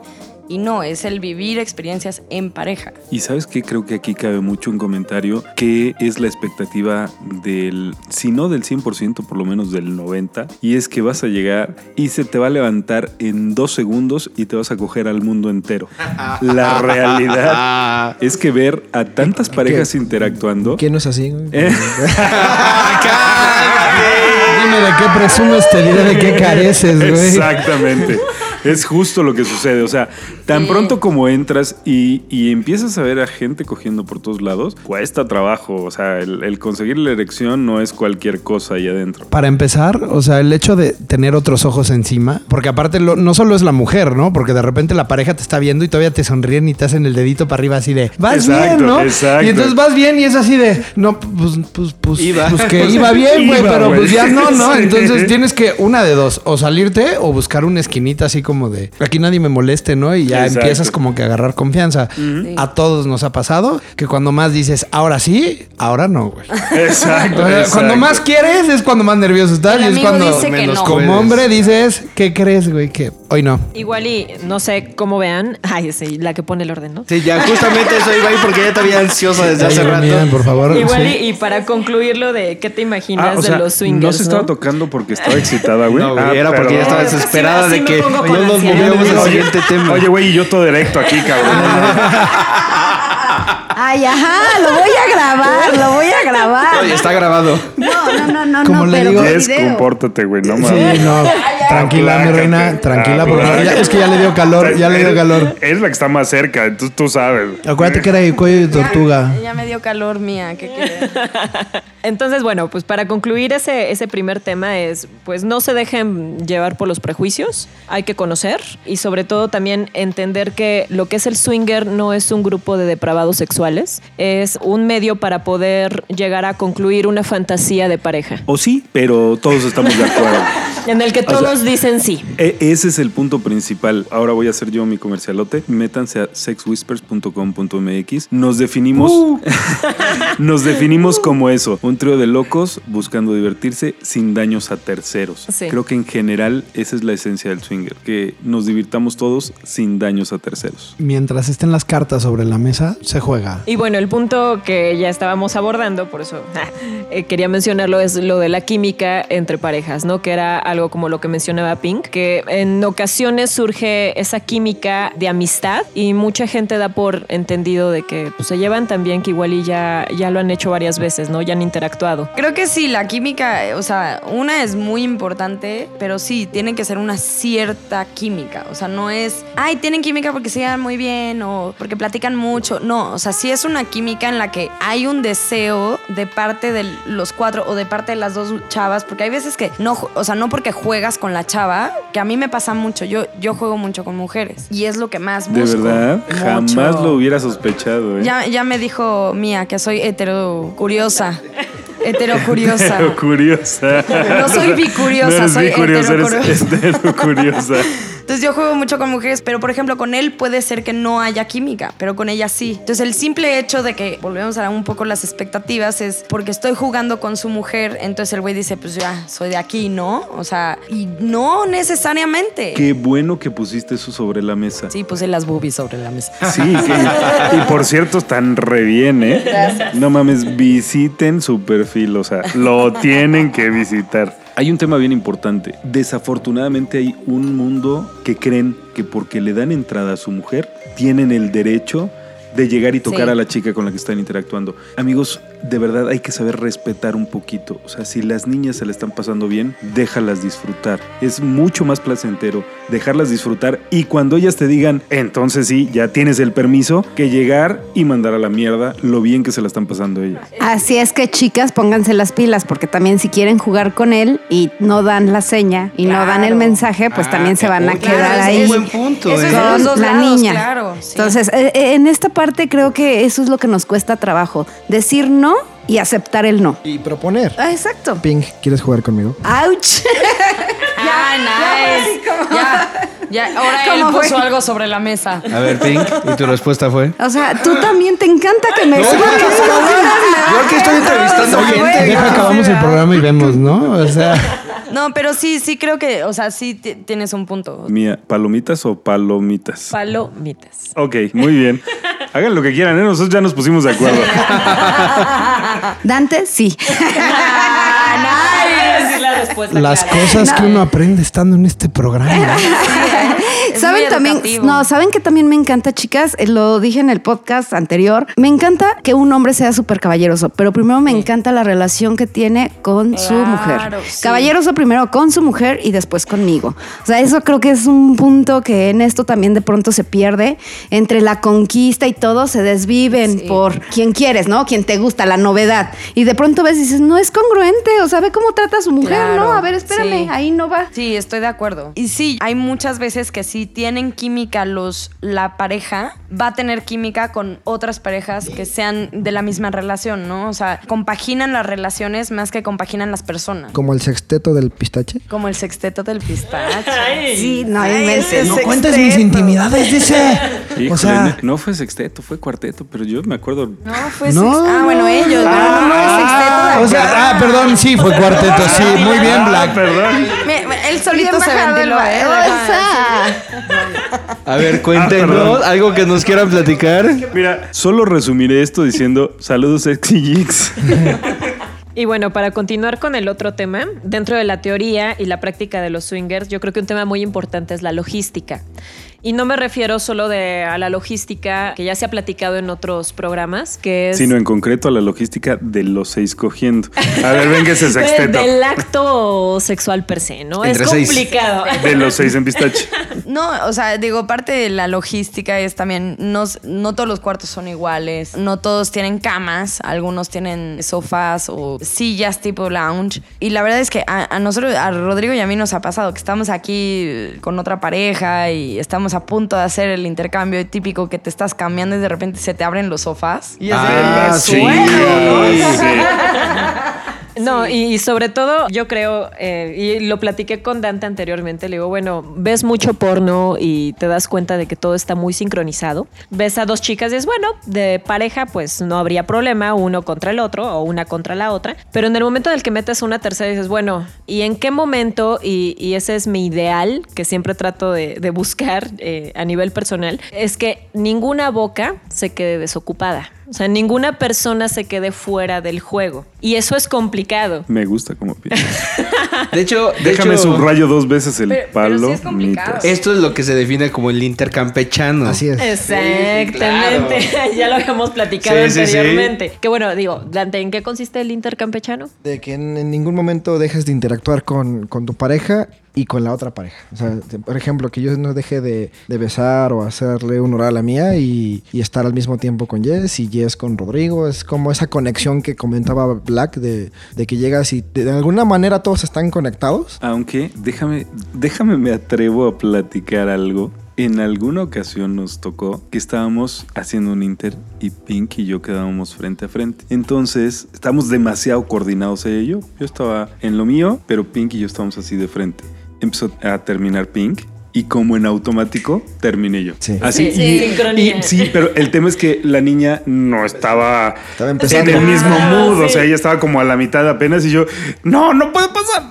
y no, es el vivir experiencias en pareja. Y sabes qué, creo que aquí cabe mucho un comentario que es la expectativa del, si no del 100%, por lo menos del 90%, y es que vas a llegar y se te va a levantar en dos segundos y te vas a coger al mundo entero. La realidad es que ver a tantas parejas interactuando... ¿Quién no es así? güey? ¿Eh? Dime de qué presumes, te diré de qué careces, güey. Exactamente. Es justo lo que sucede. O sea, tan Sí. pronto como entras y, y empiezas a ver a gente cogiendo por todos lados, cuesta trabajo. O sea, el, el conseguir la erección no es cualquier cosa ahí adentro. Para empezar, o sea, el hecho de tener otros ojos encima, porque aparte lo- no solo es la mujer, ¿no? Porque de repente la pareja te está viendo y todavía te sonríen y te hacen el dedito para arriba así de, vas Exacto, bien, ¿no? exacto. Y entonces vas bien y es así de, no, pues, pues, pues, Iba. pues que iba bien, güey, pero pues ya no, ¿no? Entonces tienes que, una de dos, o salirte o buscar una esquinita así como de, aquí nadie me moleste, ¿no? Y ya Exacto. empiezas como que a agarrar confianza. A todos nos ha pasado que cuando más dices, ahora sí, ahora no, güey. Exacto. O sea, exacto. Cuando más quieres es cuando más nervioso estás. El y es cuando dice que menos no. como hombre dices, ¿qué crees, güey? Que hoy no. Igual y no sé cómo vean. Ay, sí, la que pone el orden, ¿no? Sí, ya justamente eso iba ahí porque ya te había ansiosa desde hace rato. por favor. Igual sí. y, y para concluir lo de qué te imaginas Ah, o sea, de los swingers. no se estaba ¿no? tocando porque estaba excitada, güey. No, güey, Ah, era porque ya estaba desesperada de que me pongo con no nos movíamos al Oye, siguiente tema. Oye, güey, y yo todo directo aquí, cabrón. Ay, ajá, lo voy a grabar, lo voy a grabar. Oye, está grabado. No, no, no, no, Como no, le pero digo- video. compórtate, güey, no Sí, mames. no. Tranquila, mi reina, tranquila, porque ya- es que ya le dio calor, ya le dio calor. Es la que está más cerca, entonces tú sabes. Acuérdate que era el cuello de tortuga. Ya me dio calor mía, ¿qué quieres? Entonces, bueno, pues para concluir ese, ese primer tema es, pues no se dejen llevar por los prejuicios, hay que conocer y sobre todo también entender que lo que es el swinger no es un grupo de depravados sexuales, es un medio para poder llegar a concluir una fantasía de pareja, O sí, pero todos estamos de acuerdo. en el que sea- todos dicen sí. E- ese es el punto principal. Ahora voy a hacer yo mi comercialote. Métanse a sexwhispers.com.mx. Nos definimos, nos definimos como eso, un trío de locos buscando divertirse sin daños a terceros. Sí. Creo que en general esa es la esencia del swinger, que nos divirtamos todos sin daños a terceros. Mientras estén las cartas sobre la mesa, se juega. Y bueno, el punto que ya estábamos abordando, por eso eh, quería mencionarlo, es lo de la química entre parejas, ¿no? Que era algo como lo que mencionaba Pink, que en ocasiones surge esa química de amistad y mucha gente da por entendido de que pues, se llevan tan bien que igual y ya, ya lo han hecho varias veces, ¿no? Ya han interactuado. Creo que sí, la química, o sea, una es muy importante, pero sí, tiene que ser una cierta química. O sea, no es, ay, tienen química porque se llevan muy bien o porque platican mucho. No, o sea, sí es una química en la que hay un deseo de parte de los cuatro o de parte de las dos chavas, porque hay veces que no, o sea, no porque juegas con la chava, que a mí me pasa mucho. Yo, yo juego mucho con mujeres y es lo que más De busco. verdad, jamás lo hubiera sospechado. ¿eh? Ya, ya me dijo Mía que soy hetero curiosa. Hetero curiosa. Pero curiosa. No soy bicuriosa, No eres soy bicuriosa, eres heterocuriosa. heterocuriosa. Entonces yo juego mucho con mujeres, pero por ejemplo con él puede ser que no haya química, pero con ella sí. Entonces el simple hecho de que volvemos a un poco las expectativas es porque estoy jugando con su mujer, entonces el güey dice, pues ya, soy de aquí, ¿no? O sea, y no necesariamente. Qué bueno que pusiste eso sobre la mesa. Sí, puse las boobies sobre la mesa. Sí, que- y por cierto, están re bien, ¿eh? No mames, visiten su perfil, o sea, lo tienen que visitar. Hay un tema bien importante. Desafortunadamente hay un mundo que creen que porque le dan entrada a su mujer, tienen el derecho de llegar y tocar Sí. a la chica con la que están interactuando. Amigos, de verdad hay que saber respetar un poquito. O sea, si las niñas se la están pasando bien, déjalas disfrutar. Es mucho más placentero dejarlas disfrutar y cuando ellas te digan, entonces sí, ya tienes el permiso, que llegar y mandar a la mierda lo bien que se la están pasando ellas. Así es que chicas, pónganse las pilas, porque también si quieren jugar con él y no dan la seña y no dan el mensaje, pues también se van a Claro, quedar es ahí. un buen punto. Eso ¿eh? es de los con dos la lados, niña. claro, sí. Entonces, eh, eh, en esta parte creo que eso es lo que nos cuesta trabajo, decir no y aceptar el no. Y proponer. Ah, exacto. Pink, ¿quieres jugar conmigo? ¡Auch! Ya, nice. Ya, ya. Ahora él ¿Cómo fue? puso algo sobre la mesa. A ver, Pink, ¿y tu respuesta fue? O sea, tú también te encanta que me palabras. Yo aquí estoy entrevistando gente. Deja acabamos el programa y vemos, ¿no? O sea, No, pero sí, sí creo que, o sea, sí ti- tienes un punto. Mía, ¿palomitas o palomitas? Palomitas. Ok, muy bien. Hagan lo que quieran, ¿eh? Nosotros ya nos pusimos de acuerdo. Dante, sí. las cosas que uno aprende estando en este programa. Es ¿Saben muy también? No, ¿saben que también me encanta, chicas? Eh, Lo dije en el podcast anterior. Me encanta que un hombre sea súper caballeroso, pero primero me encanta la relación que tiene con su mujer. sí. Caballeroso primero con su mujer y después conmigo. O sea, eso creo que es un punto que en esto también de pronto se pierde. Entre la conquista y todo se desviven Sí. por quien quieres, ¿no? Quien te gusta, la novedad. Y de pronto ves y dices, no es congruente. O sea, ve cómo trata a su mujer, Claro, ¿no? A ver, espérame, sí. ahí no va. Sí, estoy de acuerdo. Y sí, hay muchas veces que si tienen química los la pareja, va a tener química con otras parejas que sean de la misma relación, ¿no? O sea, compaginan las relaciones más que compaginan las personas. Como el sexteto del pistache. Como el sexteto del pistache. Sí, no. No cuentes mis intimidades, dice. Híjole, O sea, no fue sexteto, fue cuarteto, pero yo me acuerdo. No, fue No, sex- Ah, bueno, ellos, pero no, sexteto. de o sea, ah, perdón, sí, fue cuarteto, sí, muy bien, Black. perdón. Él solito se ventiló, ¿eh? o sea, A ver, cuéntenos algo que nos quieran platicar. Mira, solo resumiré esto diciendo saludos sexy Jigs. Y bueno, para continuar con el otro tema, dentro de la teoría y la práctica de los swingers, yo creo que un tema muy importante es la logística. Y no me refiero solo de, a la logística que ya se ha platicado en otros programas, que es... Sino en concreto a la logística de los seis cogiendo. A ver, venga ese de- sexteto. del acto sexual per se, ¿no? Entre es seis. complicado. De los seis en pistache. No, o sea, digo, parte de la logística es también, no, no todos los cuartos son iguales, no todos tienen camas, algunos tienen sofás o sillas tipo lounge. Y la verdad es que a, a nosotros, a Rodrigo y a mí nos ha pasado que estamos aquí con otra pareja y estamos a punto de hacer el intercambio típico que te estás cambiando y de repente se te abren los sofás. Y es de, Ah, "Me sí. suelo", ¿no? No, y, y sobre todo yo creo, eh, y lo platiqué con Dante anteriormente, le digo, bueno, ves mucho porno y te das cuenta de que todo está muy sincronizado. Ves a dos chicas y es bueno, de pareja pues no habría problema, uno contra el otro o una contra la otra, pero en el momento en el que metes a una tercera dices, bueno, ¿y en qué momento? Y, y ese es mi ideal que siempre trato de, de buscar eh, a nivel personal, es que ninguna boca se quede desocupada. O sea, ninguna persona se quede fuera del juego. Y eso es complicado. Me gusta como piensas. De hecho, de Déjame hecho, subrayo dos veces el Pero- pero palo. sí es complicado. Esto es lo que se define como el intercampechano. Así es. Exactamente. ya lo habíamos platicado Sí, sí, sí. anteriormente. Que bueno, digo, Dante, ¿en qué consiste el intercampechano? De que en, en ningún momento dejes de interactuar con, con tu pareja y con la otra pareja. O sea, por ejemplo, que yo no deje de, de besar o hacerle un oral a mía y, estar al mismo tiempo con Jess y Jess con Rodrigo. Es como esa conexión que comentaba Black de, que llegas y de, de alguna manera todos están conectados. Aunque déjame, déjame me atrevo a platicar algo. En alguna ocasión nos tocó que estábamos haciendo un inter y Pink y yo quedábamos frente a frente. Entonces, estábamos demasiado coordinados ella y yo. Yo estaba en lo mío, pero Pink y yo estábamos así de frente. Empezó a terminar Pink y como en automático terminé yo. Sí. Así Sí, y- sincronía. y- sí, pero el tema es que la niña no estaba Estaba en empezando. el mismo Ah, mood, o sí. sea, ella estaba como a la mitad apenas y yo, no, no puede pasar.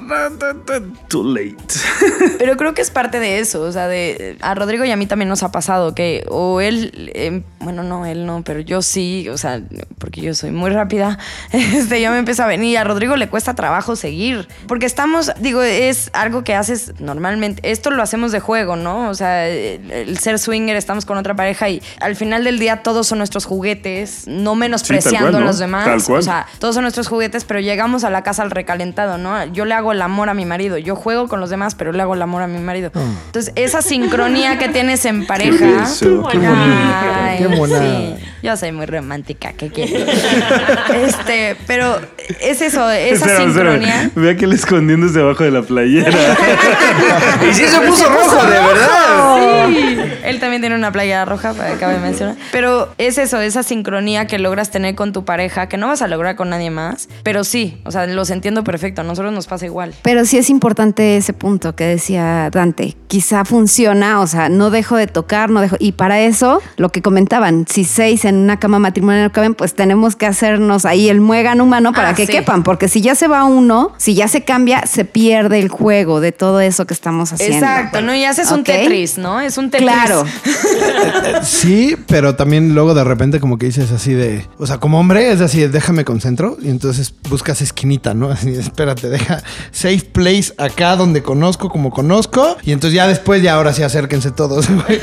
Too late. Pero creo que es parte de eso, o sea, de a Rodrigo y a mí también nos ha pasado que o él, eh, bueno, no, él no, pero yo sí, o sea, porque yo soy muy rápida, este, yo me empiezo a venir, a Rodrigo le cuesta trabajo seguir, porque estamos, digo, es algo que haces normalmente, esto lo hacemos de juego, ¿no? O sea, el, el ser swinger, estamos con otra pareja y al final del día todos son nuestros juguetes, no menospreciando cual, a ¿no? los demás, Tal cual. o sea, todos son nuestros juguetes, pero llegamos a la casa al recalentado, ¿no? Yo le hago el amor a mi marido, yo juego con los demás, pero le hago el amor a mi marido. Entonces, esa sincronía que tienes en pareja. Qué bonito, Ay, qué mona. sí. Yo soy muy romántica, ¿qué quieres? este, pero es eso, esa Espérame, espérame. sincronía. Ve que le escondiéndose debajo de la playera. Y sí se puso rojo, de verdad. Sí. Él también tiene una playa roja, para que cabe mencionar. Pero es eso, esa sincronía que logras tener con tu pareja, que no vas a lograr con nadie más. Pero sí, o sea, los entiendo perfecto. A nosotros nos pasa igual. Pero sí es importante ese punto que decía Dante. Quizá funciona, o sea, no dejo de tocar, no dejo. Y para eso, lo que comentaban, si seis en una cama matrimonial no caben, pues tenemos que hacernos ahí el muegan humano para Ah, que sí. quepan. Porque si ya se va uno, si ya se cambia, se pierde el juego de todo eso que estamos haciendo. Exacto, ¿no? Haces un. Tetris, ¿no? Es un Tetris. Claro. Sí, pero también luego de repente como que dices así de, o sea, como hombre es así, de, déjame concentro y entonces buscas esquinita, ¿no? Así, espérate, deja safe place acá donde conozco como conozco y entonces ya después ya ahora sí acérquense todos. güey.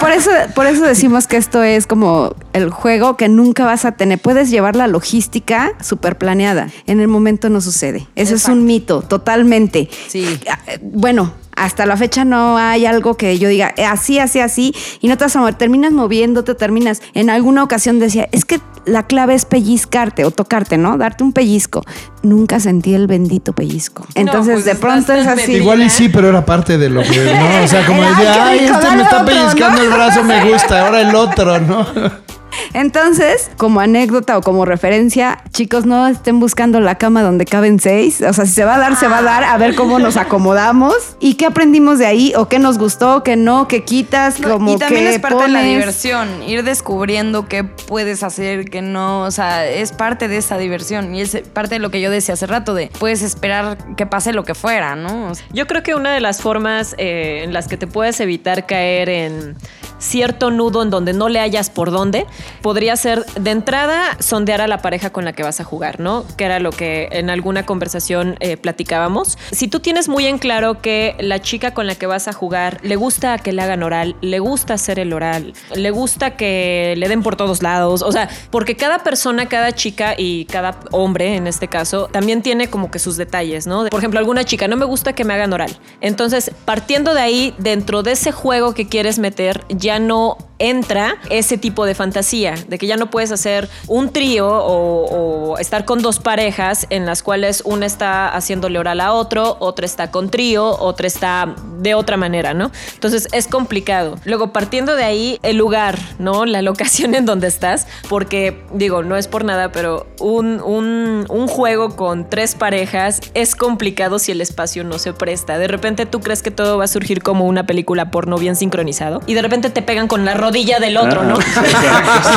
Por eso, por eso decimos que esto es como el juego que nunca vas a tener. Puedes llevar la logística súper planeada. En el momento no sucede. Eso es un mito, totalmente. Sí. Ah, Bueno, hasta la fecha no hay algo que yo diga eh, así, así, así, y no te vas a mover. Terminas moviéndote, terminas. En alguna ocasión decía, es que la clave es pellizcarte o tocarte, ¿no? Darte un pellizco. Nunca sentí el bendito pellizco. Entonces, pues de pronto es así. Igual y sí, pero era parte de lo que, ¿no? O sea, como decía, ay, este me está otro, pellizcando ¿no? el brazo, me gusta, ahora el otro, ¿no? Entonces, como anécdota o como referencia, chicos, no estén buscando la cama donde caben seis. O sea, si se va a dar, se va a dar, a ver cómo nos acomodamos. Y qué aprendimos de ahí, o qué nos gustó, qué no, qué quitas, No, como y también qué es parte de la diversión, ir descubriendo qué puedes hacer, qué no, o sea, es parte de esa diversión y es parte de lo que yo decía hace rato de puedes esperar que pase lo que fuera, ¿no? O sea, Yo creo que una de las formas eh, en las que te puedes evitar caer en cierto nudo en donde no le hayas por dónde podría ser de entrada sondear a la pareja con la que vas a jugar, ¿no? Que era lo que en alguna conversación eh, platicábamos. Si tú tienes muy en claro que la chica con la que vas a jugar le gusta que le hagan oral, le gusta hacer el oral, le gusta que le den por todos lados, o sea, porque cada persona, cada chica y cada hombre en este caso también tiene como que sus detalles, ¿no? Por ejemplo, alguna chica no me gusta que me hagan oral. Entonces, partiendo de ahí, dentro de ese juego que quieres meter, ya no entra ese tipo de fantasía, de que ya no puedes hacer un trío o, estar con dos parejas en las cuales una está haciéndole oral a otro, otra está con trío, otra está de otra manera, ¿no? Entonces es complicado. Luego, partiendo de ahí, el lugar, ¿no? La locación en donde estás, porque digo, no es por nada, pero un, un, un juego con tres parejas es complicado si el espacio no se presta. De repente tú crees que todo va a surgir como una película porno bien sincronizado y de repente te pegan con la rodilla del otro, ¿no?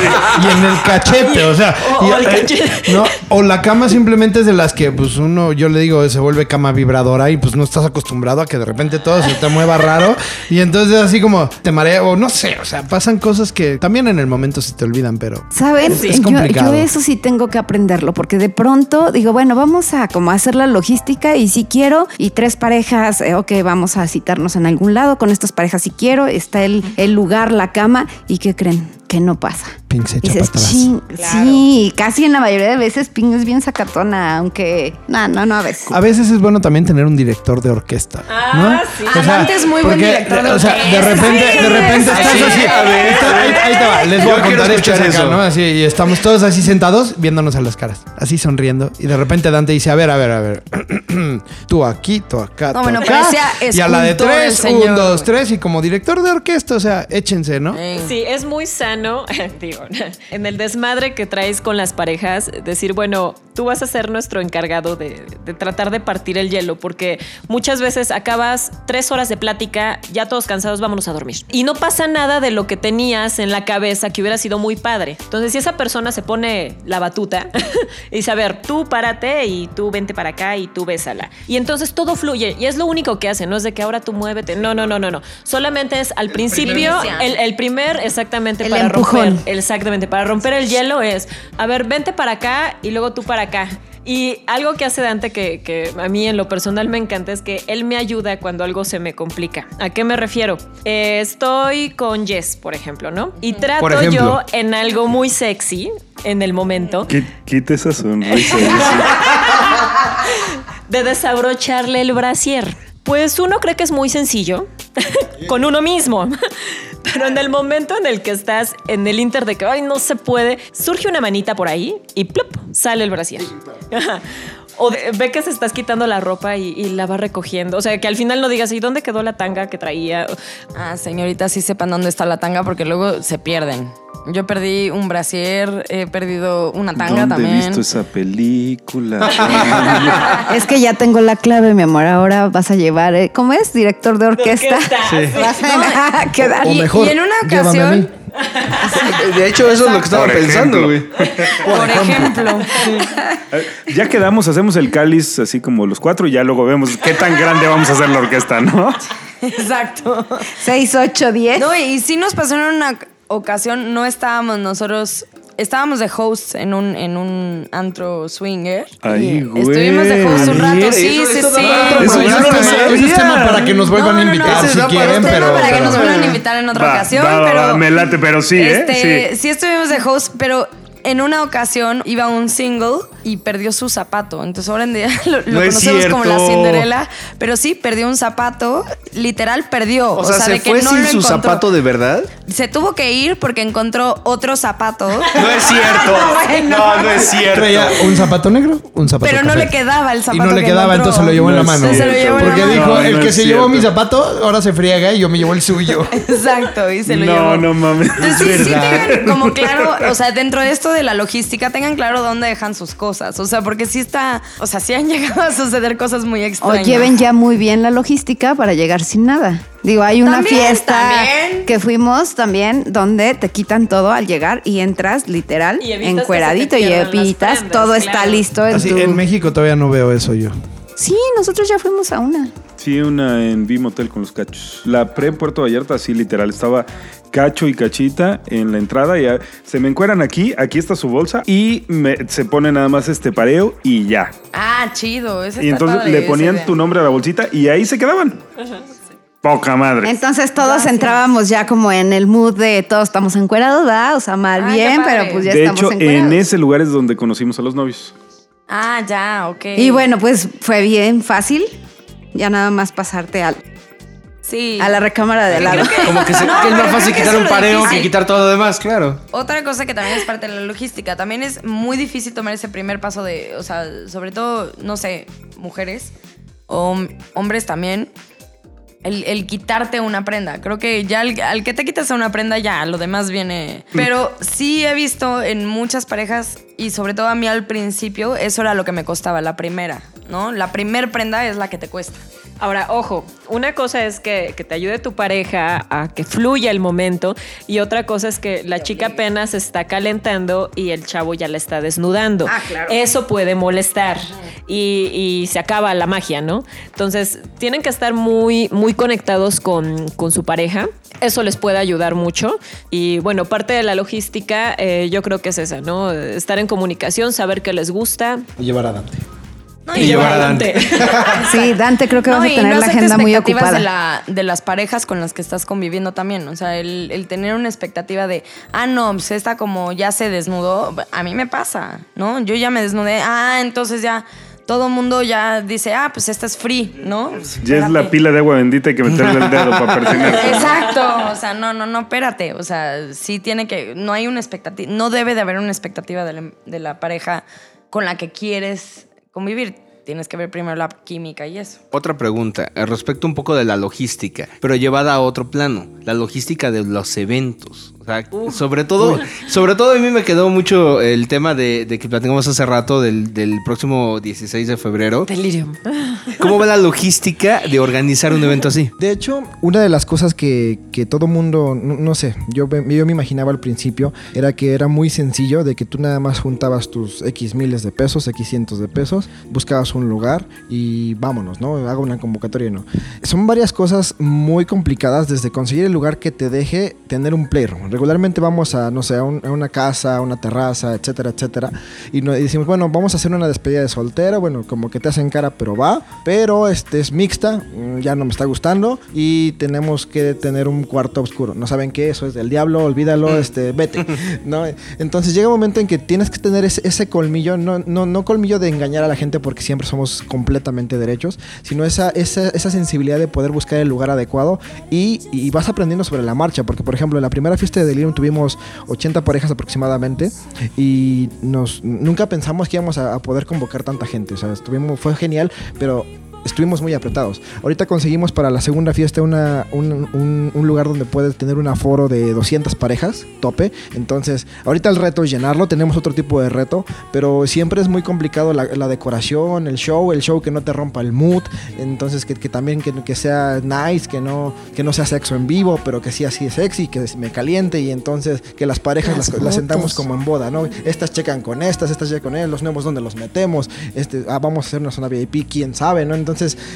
Y en el cachete, o sea. O- y- o el eh, cachete. no, o la cama simplemente es de las que, pues uno, yo le digo, se vuelve cama vibradora y pues no estás acostumbrado a que de repente todo se te mueva raro. Y entonces así como te marea, o no sé, o sea, pasan cosas que también en el momento se te olvidan, pero. ¿Saben? Es yo, complicado. yo eso sí tengo que aprenderlo, porque de pronto digo, bueno, vamos a como hacer la logística y si quiero, y tres parejas, eh, ok, vamos a citarnos en algún lado con estas parejas si quiero, está el, el lugar, la cama, ¿y qué creen? Que no pasa. Pink se echa Dices, para atrás. "Chin". Sí, casi en la mayoría de veces Ping es bien sacatona, aunque no, no, no a veces. A veces es bueno también tener un director de orquesta. Ah, ¿no? sí. Adante es muy buen director de O sea, de repente, de repente Sí, estás sí, así. a ver. está- ahí, ahí te va. Les voy a contar escuchar acá, eso. ¿no? Así, y estamos todos así sentados viéndonos a las caras, así sonriendo. Y de repente Dante dice: A ver, a ver, a ver. tú aquí, tú acá. No, tú bueno, acá. parecía Y a la de tres, un, dos, tres. Y como director de orquesta, o sea, échense, ¿no? Sí, es muy sano, digo, en el desmadre que traes con las parejas, decir, bueno, tú vas a ser nuestro encargado de, de tratar de partir el hielo, porque muchas veces acabas tres horas de plática, ya todos cansados, vámonos a dormir. Y no pasa nada de lo que tenías en la cabeza que hubiera sido muy padre. Entonces, si esa persona se pone la batuta y dice, a ver, tú párate y tú vente para acá y tú bésala. Y entonces todo fluye. Y es lo único que hace, no es de que ahora tú muévete. No, no, no, no, no. Solamente es al principio, Primicia. el, el primer, exactamente, El para empujón. romper. Exactamente, para romper el hielo es, a ver, vente para acá y luego tú para acá. Y algo que hace Dante que, que a mí en lo personal me encanta es que él me ayuda cuando algo se me complica. ¿A qué me refiero? Eh, estoy con Jess, por ejemplo, ¿no? Y trato ejemplo. yo en algo muy sexy en el momento Qui- Quita esa sonrisa. de desabrocharle el brasier. Pues uno cree que es muy sencillo con uno mismo. Pero en el momento en el que estás en el inter de que ay, no se puede, surge una manita por ahí y plop, sale el brasier. O de- ve que se estás quitando la ropa y, y la va recogiendo. O sea, que al final no digas, ¿y dónde quedó la tanga que traía? Ah, señorita, sí sepan dónde está la tanga porque luego se pierden. Yo perdí un brasier, he perdido una tanga ¿Dónde he también. visto esa película? Es que ya tengo la clave, mi amor. Ahora vas a llevar, eh, ¿cómo es? Director de orquesta. sí. Vas a quedar. O Y- mejor, y en una ocasión- De hecho, eso es lo que estaba Por pensando, güey. Por ejemplo. Eh, ya quedamos, hacemos el cáliz así como los cuatro y ya luego vemos qué tan grande vamos a hacer la orquesta, ¿no? Exacto. 6, 8, 10. No, y sí nos pasó en una ocasión, no estábamos nosotros, estábamos de hosts en un, en un antro swinger. Ay, Y güey. Estuvimos de hosts un rato, sí, sí, eso sí. Eso no Ese es tema para que nos vuelvan No, a no, no, invitar si quieren, pero. tema para que pero- nos vuelvan a invitar en otra Va, ocasión, va, va, pero va, me late, pero sí, este, ¿eh? Sí. sí estuvimos de host, pero en una ocasión iba un single y perdió su zapato. Entonces ahora en día lo, No conocemos como la. Cinderela, pero sí perdió un zapato, literal perdió. O sea, ¿se de que fue no sin lo su encontró. zapato de verdad? Se tuvo que ir porque encontró otro zapato. No es cierto. No, no es cierto. Traía un zapato negro, un zapato Pero no le quedaba el zapato Y no le que quedaba, encontró. entonces se lo llevó en la No mano. Se lo llevó en la Porque mano. dijo, No, el no que se llevó mi zapato, ahora se friega y yo me llevo el suyo. Exacto, y se lo no, llevó. no mames. Entonces, sí, es sí verdad. tengan como claro, o sea, dentro de esto de la logística, tengan claro dónde dejan sus cosas. O sea, porque sí está, o sea, sí han llegado a suceder cosas muy O extrañas. lleven ya muy bien la logística para llegar sin nada. Digo, hay una También, fiesta también. que fuimos también donde te quitan todo al llegar y entras literal Y encueradito y evitas, prendas, todo está listo en Así, tu... en México todavía no veo eso yo. Sí, nosotros ya fuimos a una. Sí, una en B Motel con los cachos. La pre en Puerto Vallarta, así literal, estaba cacho y cachita en la entrada y ya, se me encueran aquí, aquí está su bolsa y me- se pone nada más este pareo y ya. Ah, chido. ese Y está entonces padre, le ponían tu nombre a la bolsita y ahí se quedaban. Poca madre. Entonces todos entrábamos ya como en el mood de todos estamos encuerados, ¿verdad? O sea, mal Ah, bien, pero pues ya de estamos hecho, encuerados. en ese lugar es donde conocimos a los novios. Ah, ya, ok. Y bueno, pues fue bien fácil. Ya nada más pasarte al- sí. a la recámara de al lado. Como que, se- No, que es más fácil quitar un pareo que quitar todo lo demás, claro. Otra cosa que también es parte de la logística, también es muy difícil tomar ese primer paso de, o sea, sobre todo, no sé, mujeres o hom- hombres también, el, quitarte una prenda. Creo que ya al, al que te quitas una prenda, ya lo demás viene. Pero sí he visto en muchas parejas, y sobre todo a mí al principio, eso era lo que me costaba, la primera, ¿no? La primer prenda es la que te cuesta. Ahora, ojo, una cosa es que, que te ayude tu pareja a que fluya el momento y otra cosa es que la chica apenas se está calentando y el chavo ya la está desnudando. Ah, claro. Eso puede molestar y, y se acaba la magia, ¿no? Entonces, tienen que estar muy, muy conectados con, con su pareja. Eso les puede ayudar mucho. Y bueno, parte de la logística eh, yo creo que es esa, ¿no? Estar en comunicación, saber qué les gusta. Y llevar a Dante. No, Y llevar a Dante. Sí, Dante, creo que No, vas a y tener no la agenda muy ocupada. De, la- de las parejas con las que estás conviviendo también. O sea, el, el tener una expectativa de, ah, no, pues esta como ya se desnudó, a mí me pasa, ¿no? Yo ya me desnudé, ah, entonces ya todo el mundo ya dice, ah, pues esta es free, ¿no? Ya es la pila de agua bendita hay que meterle el dedo para persinarse. Exacto, o sea, no, no, no, espérate, o sea, sí tiene que, no hay una expectativa, no debe de haber una expectativa de la, de la pareja con la que quieres convivir, tienes que ver primero la química y eso. Otra pregunta, eh, respecto un poco de la logística, pero llevada a otro plano, la logística de los eventos. O sea, sobre todo, sobre todo a mí me quedó mucho el tema de, de que platicamos hace rato del, del próximo 16 de febrero. Delirium. ¿Cómo va la logística de organizar un evento así? De hecho, una de las cosas que, que todo mundo, no, no sé, yo, me- yo me imaginaba al principio, era que era muy sencillo, de que tú nada más juntabas tus X miles de pesos, X cientos de pesos, buscabas un lugar y vámonos, ¿no? Hago una convocatoria, ¿no? Son varias cosas muy complicadas, desde conseguir el lugar que te deje tener un playroom. Regularmente vamos a, no sé, a, un- a una casa, a una terraza, etcétera, etcétera, y, no- y decimos, bueno, vamos a hacer una despedida de soltero, bueno, como que te hacen cara, pero va, pero este es mixta, mm, ya no me está gustando y tenemos que tener un cuarto oscuro. No saben qué, eso es del diablo, olvídalo, este, vete. ¿no? Entonces llega un momento en que tienes que tener ese, ese colmillo, no, no, no colmillo de engañar a la gente porque siempre somos completamente derechos, sino esa, esa, esa sensibilidad de poder buscar el lugar adecuado y, y vas aprendiendo sobre la marcha, porque por ejemplo en la primera fiesta de Delirium tuvimos 80 parejas aproximadamente y nos, nunca pensamos que íbamos a, a poder convocar tanta gente, o sea, estuvimos, fue genial, pero estuvimos muy apretados. Ahorita conseguimos para la segunda fiesta una, un, un- un lugar donde puedes tener un aforo de 200 parejas, tope. Entonces, ahorita el reto es llenarlo, tenemos otro tipo de reto, pero siempre es muy complicado la, la decoración, el show, el show que no te rompa el mood, entonces que, que también que, que sea nice, que no, que no sea sexo en vivo, pero que sí así es sexy, que me caliente y entonces que las parejas las, las sentamos como en boda, ¿no? Estas checan con estas, estas checan con él, los nuevos donde los metemos, este, ah, vamos a hacer una zona VIP, quién sabe, ¿no? Entonces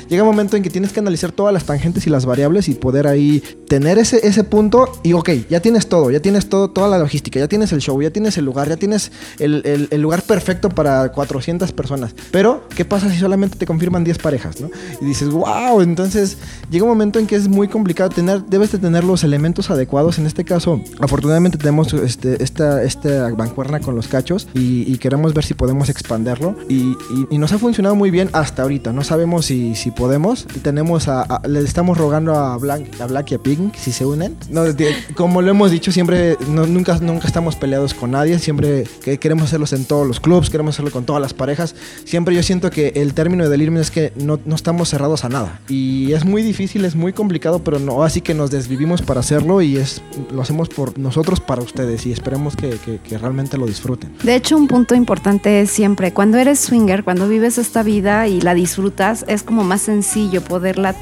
llega un momento en que tienes que analizar todas las tangentes y las variables y poder ahí tener ese, ese punto y ok, ya tienes todo, ya tienes todo, toda la logística, ya tienes el show, ya tienes el lugar, ya tienes el, el- lugar perfecto para 400 personas. Pero, ¿qué pasa si solamente te confirman 10 parejas, ¿no? Y dices, wow, entonces llega un momento en que es muy complicado tener, debes de tener los elementos adecuados. En este caso, afortunadamente tenemos este, esta, esta bancuerna con los cachos y, y queremos ver si podemos expanderlo. Y, y- y nos ha funcionado muy bien hasta ahorita. No sabemos si, si podemos. Tenemos a, a- le estamos rogando a Black, a Black y a Pink si se unen. No, de- como lo hemos dicho, siempre, no- nunca, nunca estamos peleados con nadie. Siempre que queremos hacerlos en todos los clubs, queremos hacerlo con todas las parejas. Siempre yo siento que el término de delirme es que no, no estamos cerrados a nada. Y es muy difícil, es muy complicado, pero no, así que nos desvivimos para hacerlo y es, lo hacemos por nosotros para ustedes y esperemos que, que- que realmente lo disfruten. De hecho, un punto importante es siempre, cuando eres swinger, cuando vives esta vida y la disfrutas, es como más sencillo poderla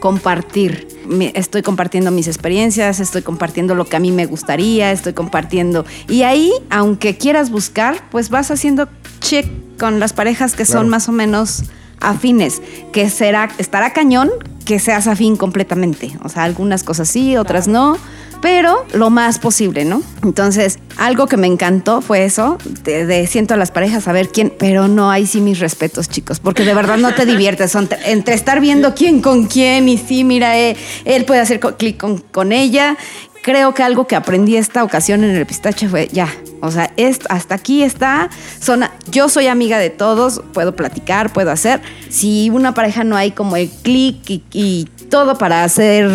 compartir. Estoy compartiendo mis experiencias, estoy compartiendo lo que a mí me gustaría, estoy compartiendo. Y ahí, aunque quieras buscar, pues vas haciendo check con las parejas que Claro. son más o menos afines, que será, estará cañón que seas afín completamente. O sea, algunas cosas sí, otras no, pero lo más posible, ¿no? Entonces, algo que me encantó fue eso, de, siento a las parejas a ver quién, pero no, ahí sí mis respetos, chicos, porque de verdad no te diviertes. Entre, estar viendo quién con quién y sí, mira, eh, él puede hacer clic con, con ella. Creo que algo que aprendí esta ocasión en el pistache fue ya, o sea, es, hasta aquí está. Son, yo soy amiga de todos, puedo platicar, puedo hacer. Si una pareja no hay como el clic y todo para hacer,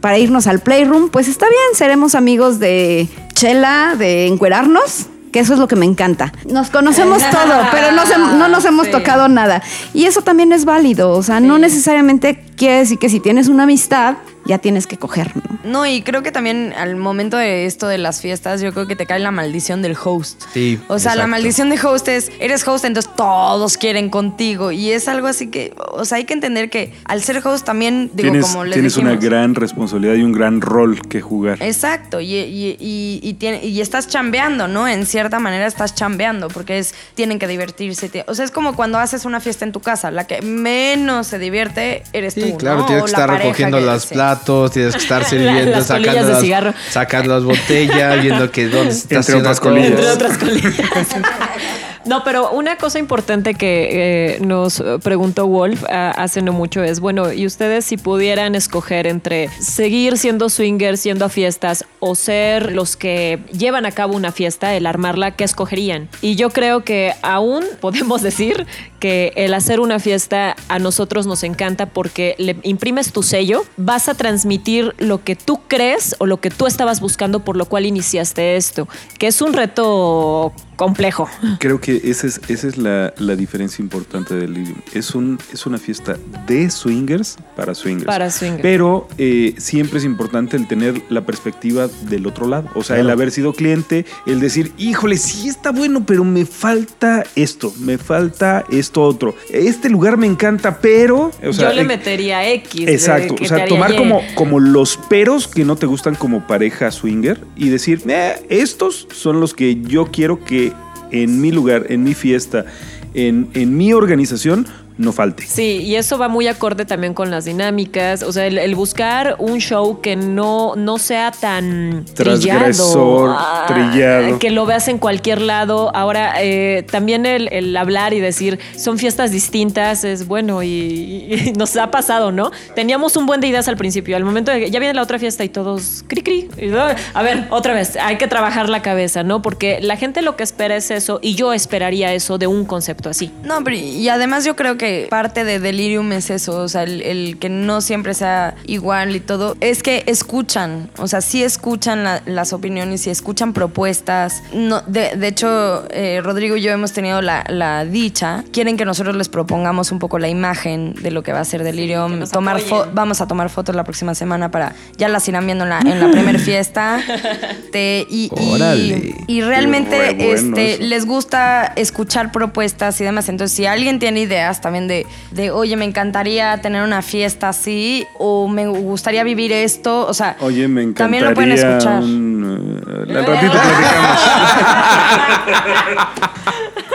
para irnos al playroom, pues está bien, seremos amigos de chela, de encuerarnos. Que eso es lo que me encanta. Nos conocemos todo, pero no, se- no nos hemos Sí. tocado nada. Y eso también es válido. O sea, no necesariamente quiere decir que si tienes una amistad, ya tienes que coger, ¿no? No, y creo que también al momento de esto de las fiestas, yo creo que te cae la maldición del host. Sí, O sea, la maldición de host es, eres host, entonces todos quieren contigo. Y es algo así que, o sea, hay que entender que al ser host también, digo, tienes como les tienes una gran responsabilidad y un gran rol que jugar. Exacto, y, y- y- y tiene- y estás chambeando, ¿no? En cierta manera estás chambeando, porque es, tienen que divertirse. ti- O sea, es como cuando haces una fiesta en tu casa, la que menos se divierte eres Sí, tú. claro, ¿no? tienes que estar recogiendo que- los sí. Platos, tienes que estar sirviendo, las sacando, las, cigarro. sacando las botellas, viendo que dónde está Entre haciendo otras colillas. Entre otras colillas. No, pero una cosa importante que eh, nos preguntó Wolf ah, hace no mucho es, bueno, y ustedes si pudieran escoger entre seguir siendo swingers, yendo a fiestas, o ser los que llevan a cabo una fiesta, el armarla, ¿qué escogerían? Y yo creo que aún podemos decir que el hacer una fiesta a nosotros nos encanta porque le imprimes tu sello, vas a transmitir lo que tú crees o lo que tú estabas buscando por lo cual iniciaste esto, que es un reto complejo. Creo que esa es, esa es la, la diferencia importante del Lilium. Es, un, es una fiesta de swingers para swingers. Para swingers. Pero eh, siempre es importante el tener la perspectiva del otro lado. O sea, el haber sido cliente, el decir, híjole, sí está bueno, pero me falta esto, me falta esto otro. Este lugar me encanta, pero... o sea, Yo le eh, metería X. Exacto, o sea, tomar Y. como, como los peros que no te gustan como pareja swinger y decir, "Eh, estos son los que yo quiero que en mi lugar, en mi fiesta, en, en mi organización, no falte. Sí, y eso va muy acorde también con las dinámicas. O sea, el, el buscar un show que no, no sea tan Transgresor, trillado, ah, trillado. Que lo veas en cualquier lado. Ahora, eh, también el, el hablar y decir, son fiestas distintas, es bueno y, y nos ha pasado, ¿no? Teníamos un buen de ideas al principio. Al momento de que ya viene la otra fiesta y todos, cri, cri. y, "Ah, a ver, otra vez, hay que trabajar la cabeza, ¿no? Porque la gente lo que espera es eso y yo esperaría eso de un concepto así. No, pero y además yo creo que parte de Delirium es eso, o sea, el, el que no siempre sea igual y todo, es que escuchan, o sea, sí escuchan la- las opiniones, sí escuchan propuestas. No, de, de hecho, eh, Rodrigo y yo hemos tenido la, la dicha, quieren que nosotros les propongamos un poco la imagen de lo que va a ser Delirium, tomar vamos a tomar fotos la próxima semana para, ya las irán viendo en la, en la primera fiesta. Te- y, y- Órale. y realmente bueno este, les gusta escuchar propuestas y demás. Entonces, si alguien tiene ideas también de, de, oye, me encantaría tener una fiesta así, o me gustaría vivir esto, o sea, Oye, me encantaría también lo pueden escuchar. un, eh, al ratito platicamos.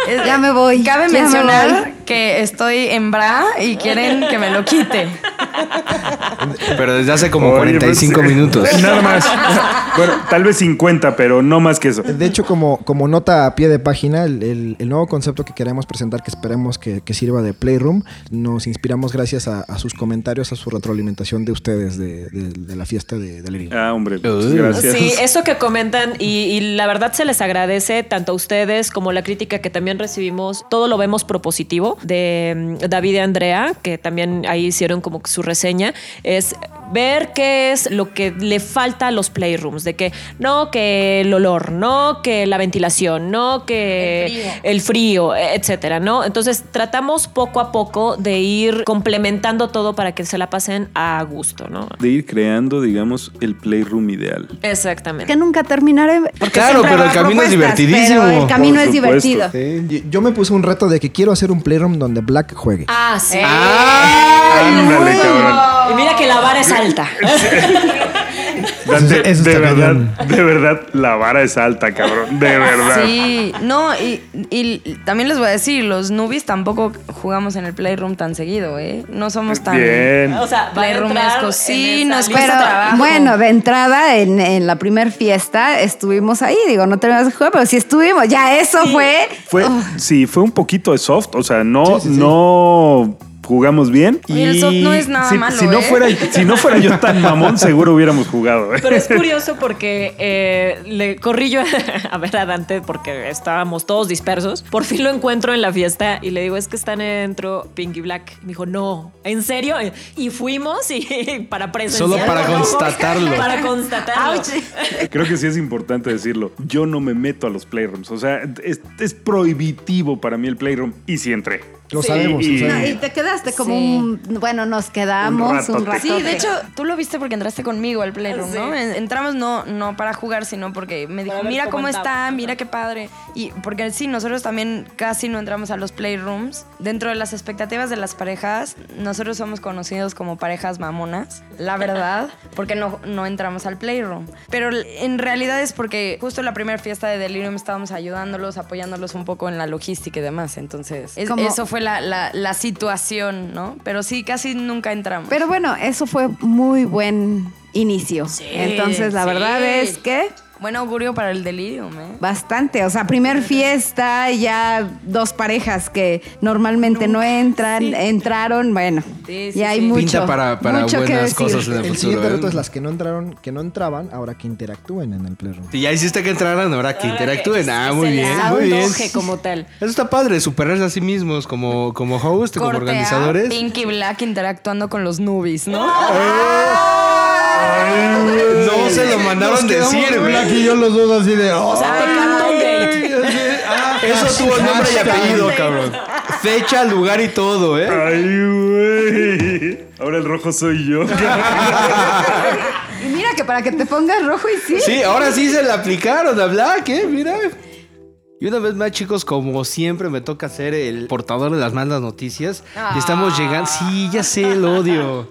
Es- Ya me voy. Cabe ya me mencionar voy. Que estoy en bra y quieren que me lo quite. Pero desde hace como Oye, 45 pues, minutos. Nada más. Bueno, tal vez 50, pero no más que eso. De hecho, como, como nota a pie de página, el, el- el nuevo concepto que queremos presentar, que esperemos que, que sirva de Playroom, nos inspiramos gracias a, a sus comentarios, a su retroalimentación de ustedes de, de- de la fiesta de, de. Ah, hombre, Uy. gracias. Sí, eso que comentan y, y la verdad se les agradece tanto a ustedes como la crítica que también recibimos. Todo lo vemos propositivo de mm, David y Andrea, que también ahí hicieron como su reseña, es ver qué es lo que le falta a los playrooms, de que no que el olor, no que la ventilación, no que el frío, etcétera, ¿no? Entonces tratamos poco a poco de ir complementando todo para que se la pasen a gusto, ¿no? De ir creando, digamos, el playroom ideal. Exactamente. Que nunca terminaré. Porque Claro, pero el camino es divertidísimo. Pero el camino Por es supuesto. divertido. Sí, Yo me puse un reto de que quiero hacer un Playroom donde Black juegue. Ah, sí. Ándale, cabrón. Y mira que la vara es alta. Dante, Eso de verdad, de verdad, la vara es alta, cabrón. De verdad. Sí, no, y, y también les voy a decir, los nubis tampoco jugamos en el Playroom tan seguido, ¿eh? No somos tan Bien. O sea, va a entrar playroomescos. Sí, en esa nos lista. cuesta Pero trabajo. bueno, de entrada en, en la primer fiesta estuvimos ahí. Digo, no tenemos que jugar, pero sí estuvimos. Ya eso fue. Fue, Oh, sí, fue un poquito de soft, o sea, no, no jugamos bien. El soft no es nada si, malo, si no ¿eh? fuera, si no fuera yo tan mamón, seguro hubiéramos jugado. ¿eh? Pero es curioso porque eh, le corrí yo a ver a Dante porque estábamos todos dispersos. Por fin lo encuentro en la fiesta y le digo, es que están dentro Pinky Black. Me dijo, no, ¿en serio? Y fuimos y para presenciar. Solo para constatarlo. Para constatarlo. Creo que sí es importante decirlo. Yo no me meto a los playrooms. O sea, es, es prohibitivo para mí el playroom. Y sí entré. Lo Sí, sabemos, y- lo no, sabemos. y te quedaste como Sí. un. Bueno, nos quedamos Un rato. Sí, de hecho, tú lo viste porque entraste conmigo al Playroom, Sí. ¿no? En- Entramos no, no para jugar, sino porque me dijo, mira cómo cómo andaba". está, mira qué padre. Y porque sí, nosotros también casi no entramos a los Playrooms. Dentro de las expectativas de las parejas, nosotros somos conocidos como parejas mamonas, la verdad, porque no, no entramos al Playroom. Pero en realidad es porque justo la primera fiesta de Delirium estábamos ayudándolos, apoyándolos un poco en la logística y demás. Entonces, es- eso fue la, la- la situación, ¿no? Pero sí, casi nunca entramos. Pero bueno, eso fue muy buen inicio. Entonces, la sí. verdad es que Buen augurio para el delirium, ¿eh? bastante. O sea, primer fiesta, ya dos parejas que normalmente no entran, entraron. Bueno, Sí, sí, ya hay sí. mucho. Pinta para, para mucho que buenas decir. cosas en el, El futuro. siguiente ¿eh? reto es las que no entraron, que no entraban, ahora que interactúen en el Playroom. Si ya hiciste que entraran, ahora que interactúen. Ah, muy bien, muy un bien. como tal. Eso está padre, superarse a sí mismos como, como host, como organizadores. Pinky Black interactuando con los nubis, ¿no? No se lo mandaron decir, güey. Black y yo los dos así de. O sea, pecado gay. Eso tuvo nombre y apellido, cabrón. Fecha, lugar y todo, ¿eh? Ay, güey. Ahora el rojo soy yo. Y mira que para que te pongas rojo y sí. Sí, ahora sí se le aplicaron a Black, ¿eh? Mira. Y una vez más, chicos, como siempre, me toca ser el portador de las malas noticias. Y estamos llegando. Sí, ya sé el odio.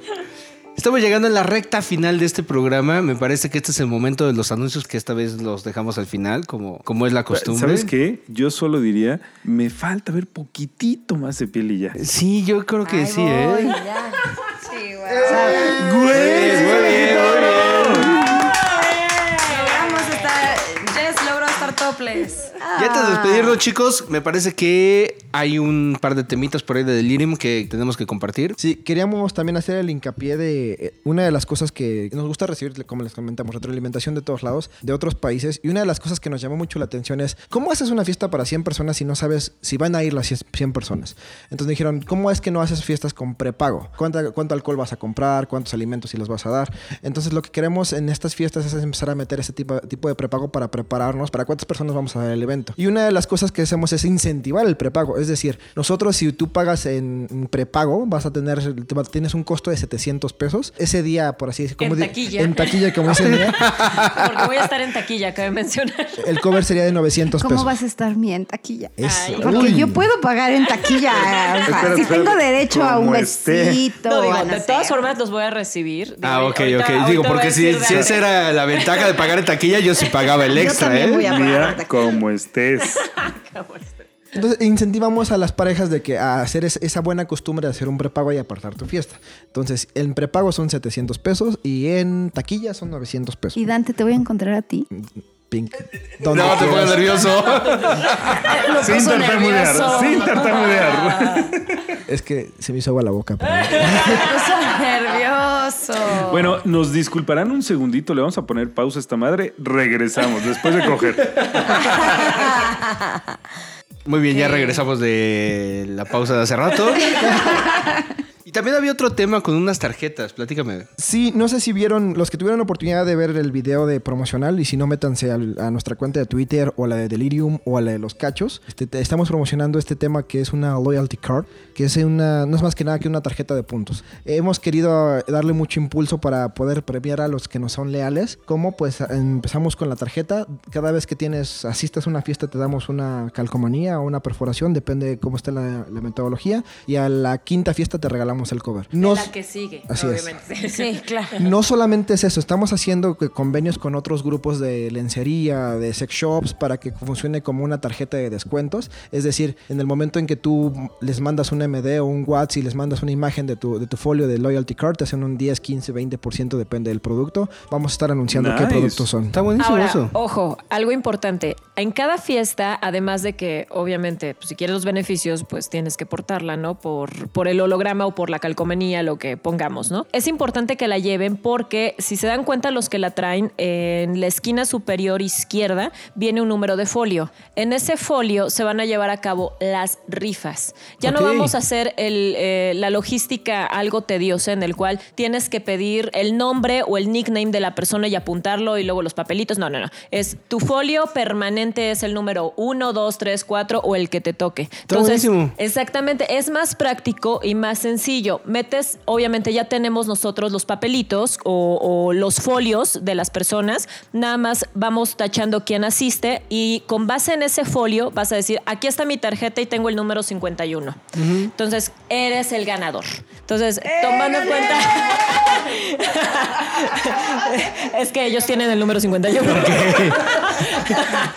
Estamos llegando a la recta final de este programa. Me parece que este es el momento de los anuncios que esta vez los dejamos al final, como, como es la costumbre. ¿Sabes qué? Yo solo diría, me falta ver poquitito más de piel y ya. Sí, yo creo que sí, ¿eh? Sí, güey. Muy bien, muy bien, muy bien. Logramos estar... Jess logró estar topless. Y antes de despedirnos, chicos, me parece que hay un par de temitas por ahí de Delirium que tenemos que compartir. Sí, queríamos también hacer el hincapié de eh, una de las cosas que nos gusta recibir, como les comentamos, retroalimentación de todos lados, de otros países. Y una de las cosas que nos llamó mucho la atención es, ¿cómo haces una fiesta para 100 personas si no sabes si van a ir las 100 personas? Entonces dijeron, ¿cómo es que no haces fiestas con prepago? ¿Cuánto, ¿Cuánto alcohol vas a comprar? ¿Cuántos alimentos si los vas a dar? Entonces lo que queremos en estas fiestas es empezar a meter ese tipo, tipo de prepago para prepararnos, para cuántas personas vamos a dar el evento. Y una de las cosas que hacemos es incentivar el prepago. Es decir, nosotros si tú pagas en prepago, vas a tener, tienes un costo de 700 pesos. Ese día, por así decirlo, En taquilla. En taquilla, como dicen, ¿eh? Porque voy a estar en taquilla, cabe mencionar. el cover sería de 900 ¿Cómo pesos. vas a estar mi en taquilla? Eso. Porque Uy. yo puedo pagar en taquilla. Espera, si espera, tengo derecho a un esté. besito. No, digo, a de todas formas los voy a recibir. Digo, Ah, ok, ahorita- ok. Digo, porque si, si esa era la ventaja de pagar en taquilla, yo sí pagaba el Yo extra, voy ¿eh? a pagar en Mira cómo estés. Entonces incentivamos a las parejas de que a hacer es- esa buena costumbre de hacer un prepago y apartar tu fiesta. Entonces, en prepago son 700 pesos y en taquilla son 900 pesos. Y Dante, te voy a encontrar a ti. Pink. ¿Dónde No, te pongas nervioso. Sin tartamudear. Sin tartamudear. Es que se me hizo agua la boca. pero- nervioso. Bueno, nos disculparán un segundito, le vamos a poner pausa a esta madre. Regresamos después de coger. Muy bien, ya regresamos de la pausa de hace rato. Y también había otro tema con unas tarjetas, platícame. Sí, no sé si vieron, los que tuvieron oportunidad de ver el video de promocional, y si no, métanse a, nuestra cuenta de Twitter o a la de Delirium o a la de los cachos. Este, te- estamos promocionando este tema que es una loyalty card, que es una, no es más que nada que una tarjeta de puntos. Hemos querido darle mucho impulso para poder premiar a los que nos son leales. Como pues empezamos con la tarjeta, cada vez que tienes, asistes a una fiesta te damos una calcomanía o una perforación, depende de cómo esté la, la metodología, y a la quinta fiesta te regalamos tenemos el cover. No, la que sigue, Así es. obviamente. Sí, claro. no solamente es eso, estamos haciendo convenios con otros grupos de lencería, de sex shops, para que funcione como una tarjeta de descuentos. Es decir, en el momento en que tú les mandas un MD o un WhatsApp y les mandas una imagen de tu, de tu folio de Loyalty Card, te hacen un 10, 15, 20%, depende del producto. Vamos a estar anunciando qué productos son. Está buenísimo Ahora, eso. ojo, algo importante. En cada fiesta, además de que, obviamente, pues, si quieres los beneficios, pues tienes que portarla, ¿no? Por, por el holograma o por la calcomanía, lo que pongamos, ¿no? Es importante que la lleven porque, si se dan cuenta los que la traen, en la esquina superior izquierda viene un número de folio. En ese folio se van a llevar a cabo las rifas. Ya Ok. no vamos a hacer el, eh, la logística algo tediosa en el cual tienes que pedir el nombre o el nickname de la persona y apuntarlo y luego los papelitos. No, no, no. Es tu folio permanente es el número 1, 2, 3, 4 o el que te toque. buenísimo. exactamente, es más práctico y más sencillo. Metes, obviamente ya tenemos nosotros los papelitos o, o los folios de las personas. Nada más vamos tachando quién asiste y con base en ese folio vas a decir, aquí está mi tarjeta y tengo el número 51. Entonces, eres el ganador. Entonces, tomando en cuenta... es que ellos tienen el número 51.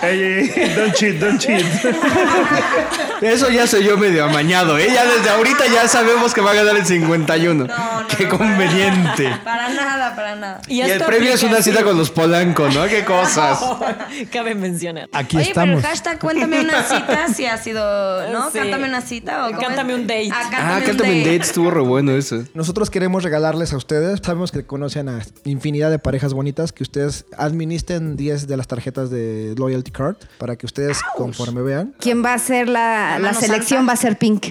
Ey, ey, don't cheat, don't cheat. Eso ya soy yo medio amañado, ¿eh? Ya desde ahorita ya sabemos que va a ganar el 51. Qué conveniente. Para nada, para nada. Y el premio es una cita con los Polanco, ¿no? Qué cosas. Cabe mencionar. Aquí Oye, pero el estamos. hashtag cuéntame una cita si ha sido, ¿no? Sí. Cántame una cita o Cántame un date. Ah, Ah, cántame un date, estuvo re bueno eso. Nosotros queremos regalarles a ustedes, sabemos que conocen a infinidad de parejas bonitas, que ustedes administren 10 de las tarjetas de Loyalty Card para que ustedes conforme vean. ¿Quién va a ser la, La selección? santa. Va a ser Pink.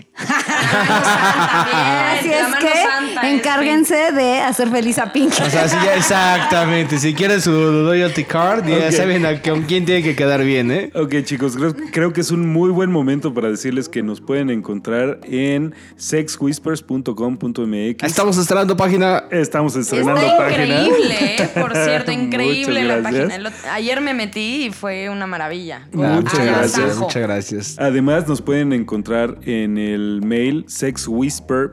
Así es mano santa que es encárguense de hacer feliz a Pink. O sea, sí, ya exactamente. Si quieren su loyalty card, ya Ok. saben a con quién tiene que quedar bien, ¿eh? Ok, chicos, creo, creo que es un muy buen momento para decirles que nos pueden encontrar en sexwhispers.com.mx. Estamos estrenando página. Estamos estrenando Está página. increíble, ¿eh? por cierto, increíble la página. Ayer me metí y fue una maravilla. Ah, Muchas muchas gracias, gracias. muchas gracias. Además, nos pueden encontrar en el mail sexwhispermx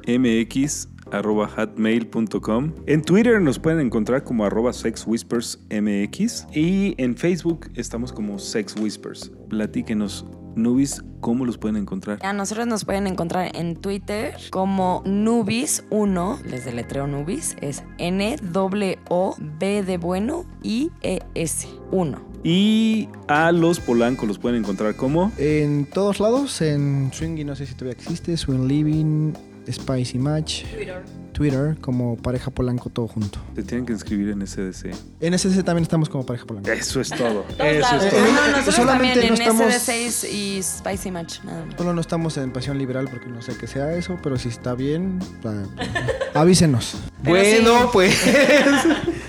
En Twitter nos pueden encontrar como arroba sexwhispersmx y en Facebook estamos como Sex Whispers. Platíquenos, Nubis, ¿cómo los pueden encontrar? A nosotros nos pueden encontrar en Twitter como Nubis1, les deletreo Nubis, es N-O-B de bueno I E S 1. Y a los Polanco los pueden encontrar como En todos lados, en Swingy, no sé si todavía existe, Swing Living, Spicy Match, como Pareja Polanco, todo junto. se tienen que inscribir en SDC. En SC también estamos como Pareja Polanco. Eso es todo. Eso es todo. No, nosotros Solamente también no en estamos- SD6 y Spicy Match, nada más. Solo no estamos en pasión liberal porque no sé qué sea eso, pero si está bien, avísenos. Bueno, pues.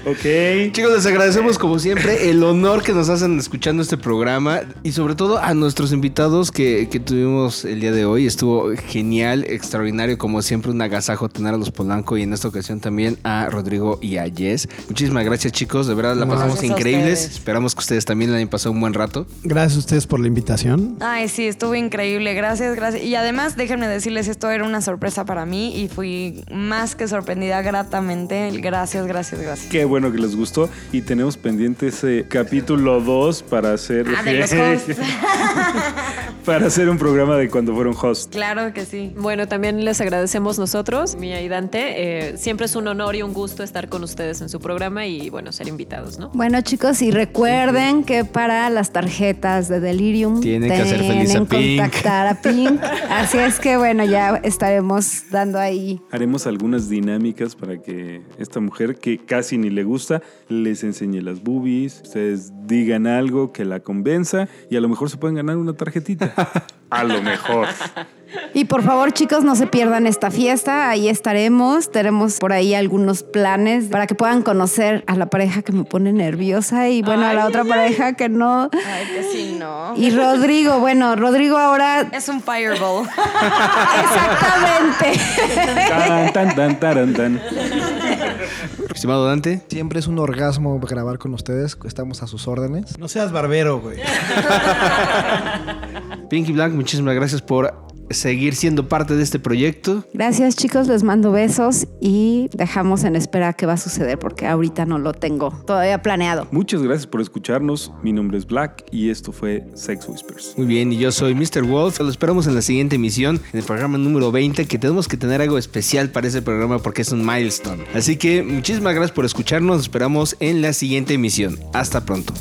Ok. Chicos, les agradecemos como siempre el honor que nos hacen escuchando este programa y sobre todo a nuestros invitados que, que tuvimos el día de hoy. Estuvo genial, extraordinario, como siempre un agasajo tener a los Polanco y en esta ocasión también a Rodrigo y a Jess. Muchísimas gracias chicos, de verdad la pasamos Gracias increíbles. Esperamos que ustedes también la hayan pasado un buen rato. Gracias a ustedes por la invitación. Ay, sí, estuvo increíble. Gracias, gracias. Y además, déjenme decirles, esto era una sorpresa para mí y fui más que sorprendida gratamente. Gracias, gracias, gracias. Qué bueno que les gustó. Y tenemos pendiente ese capítulo 2 para hacer. Ah, de los. para hacer un programa de cuando fueron host. Claro que sí. Bueno, también les agradecemos nosotros, Mía y Dante. Eh, siempre es un honor y un gusto estar con ustedes en su programa y, bueno, ser invitados, ¿no? Bueno, chicos, y recuerden que para las tarjetas de Delirium Tienen que hacer feliz a tienen Pink. contactar a Pink. Así es que, bueno, ya estaremos dando ahí. Haremos algunas dinámicas para que esta mujer que casi ni le gusta les enseñe las boobies, ustedes digan algo que la convenza y a lo mejor se pueden ganar una tarjetita. A lo mejor. Y por favor, chicos, no se pierdan esta fiesta. Ahí estaremos. Tenemos por ahí algunos planes para que puedan conocer a la pareja que me pone nerviosa y, bueno, a la otra pareja que no. Ay, que sí, no. Y Rodrigo, bueno, Rodrigo ahora. Es un fireball. Exactamente. Tan, tan, tan, tan. Estimado Dante. Siempre es un orgasmo grabar con ustedes, estamos a sus órdenes. No seas barbero, güey. Pinky Black, muchísimas gracias por seguir siendo parte de este proyecto. Gracias chicos, les mando besos y dejamos en espera qué va a suceder porque ahorita no lo tengo todavía planeado. Muchas gracias por escucharnos. Mi nombre es Black y esto fue Sex Whispers. Muy bien, y yo soy Mr. Wolf. Lo esperamos en la siguiente emisión, en el programa número 20, que tenemos que tener algo especial para ese programa porque es un milestone. Así que muchísimas gracias por escucharnos. Nos esperamos en la siguiente emisión. Hasta pronto.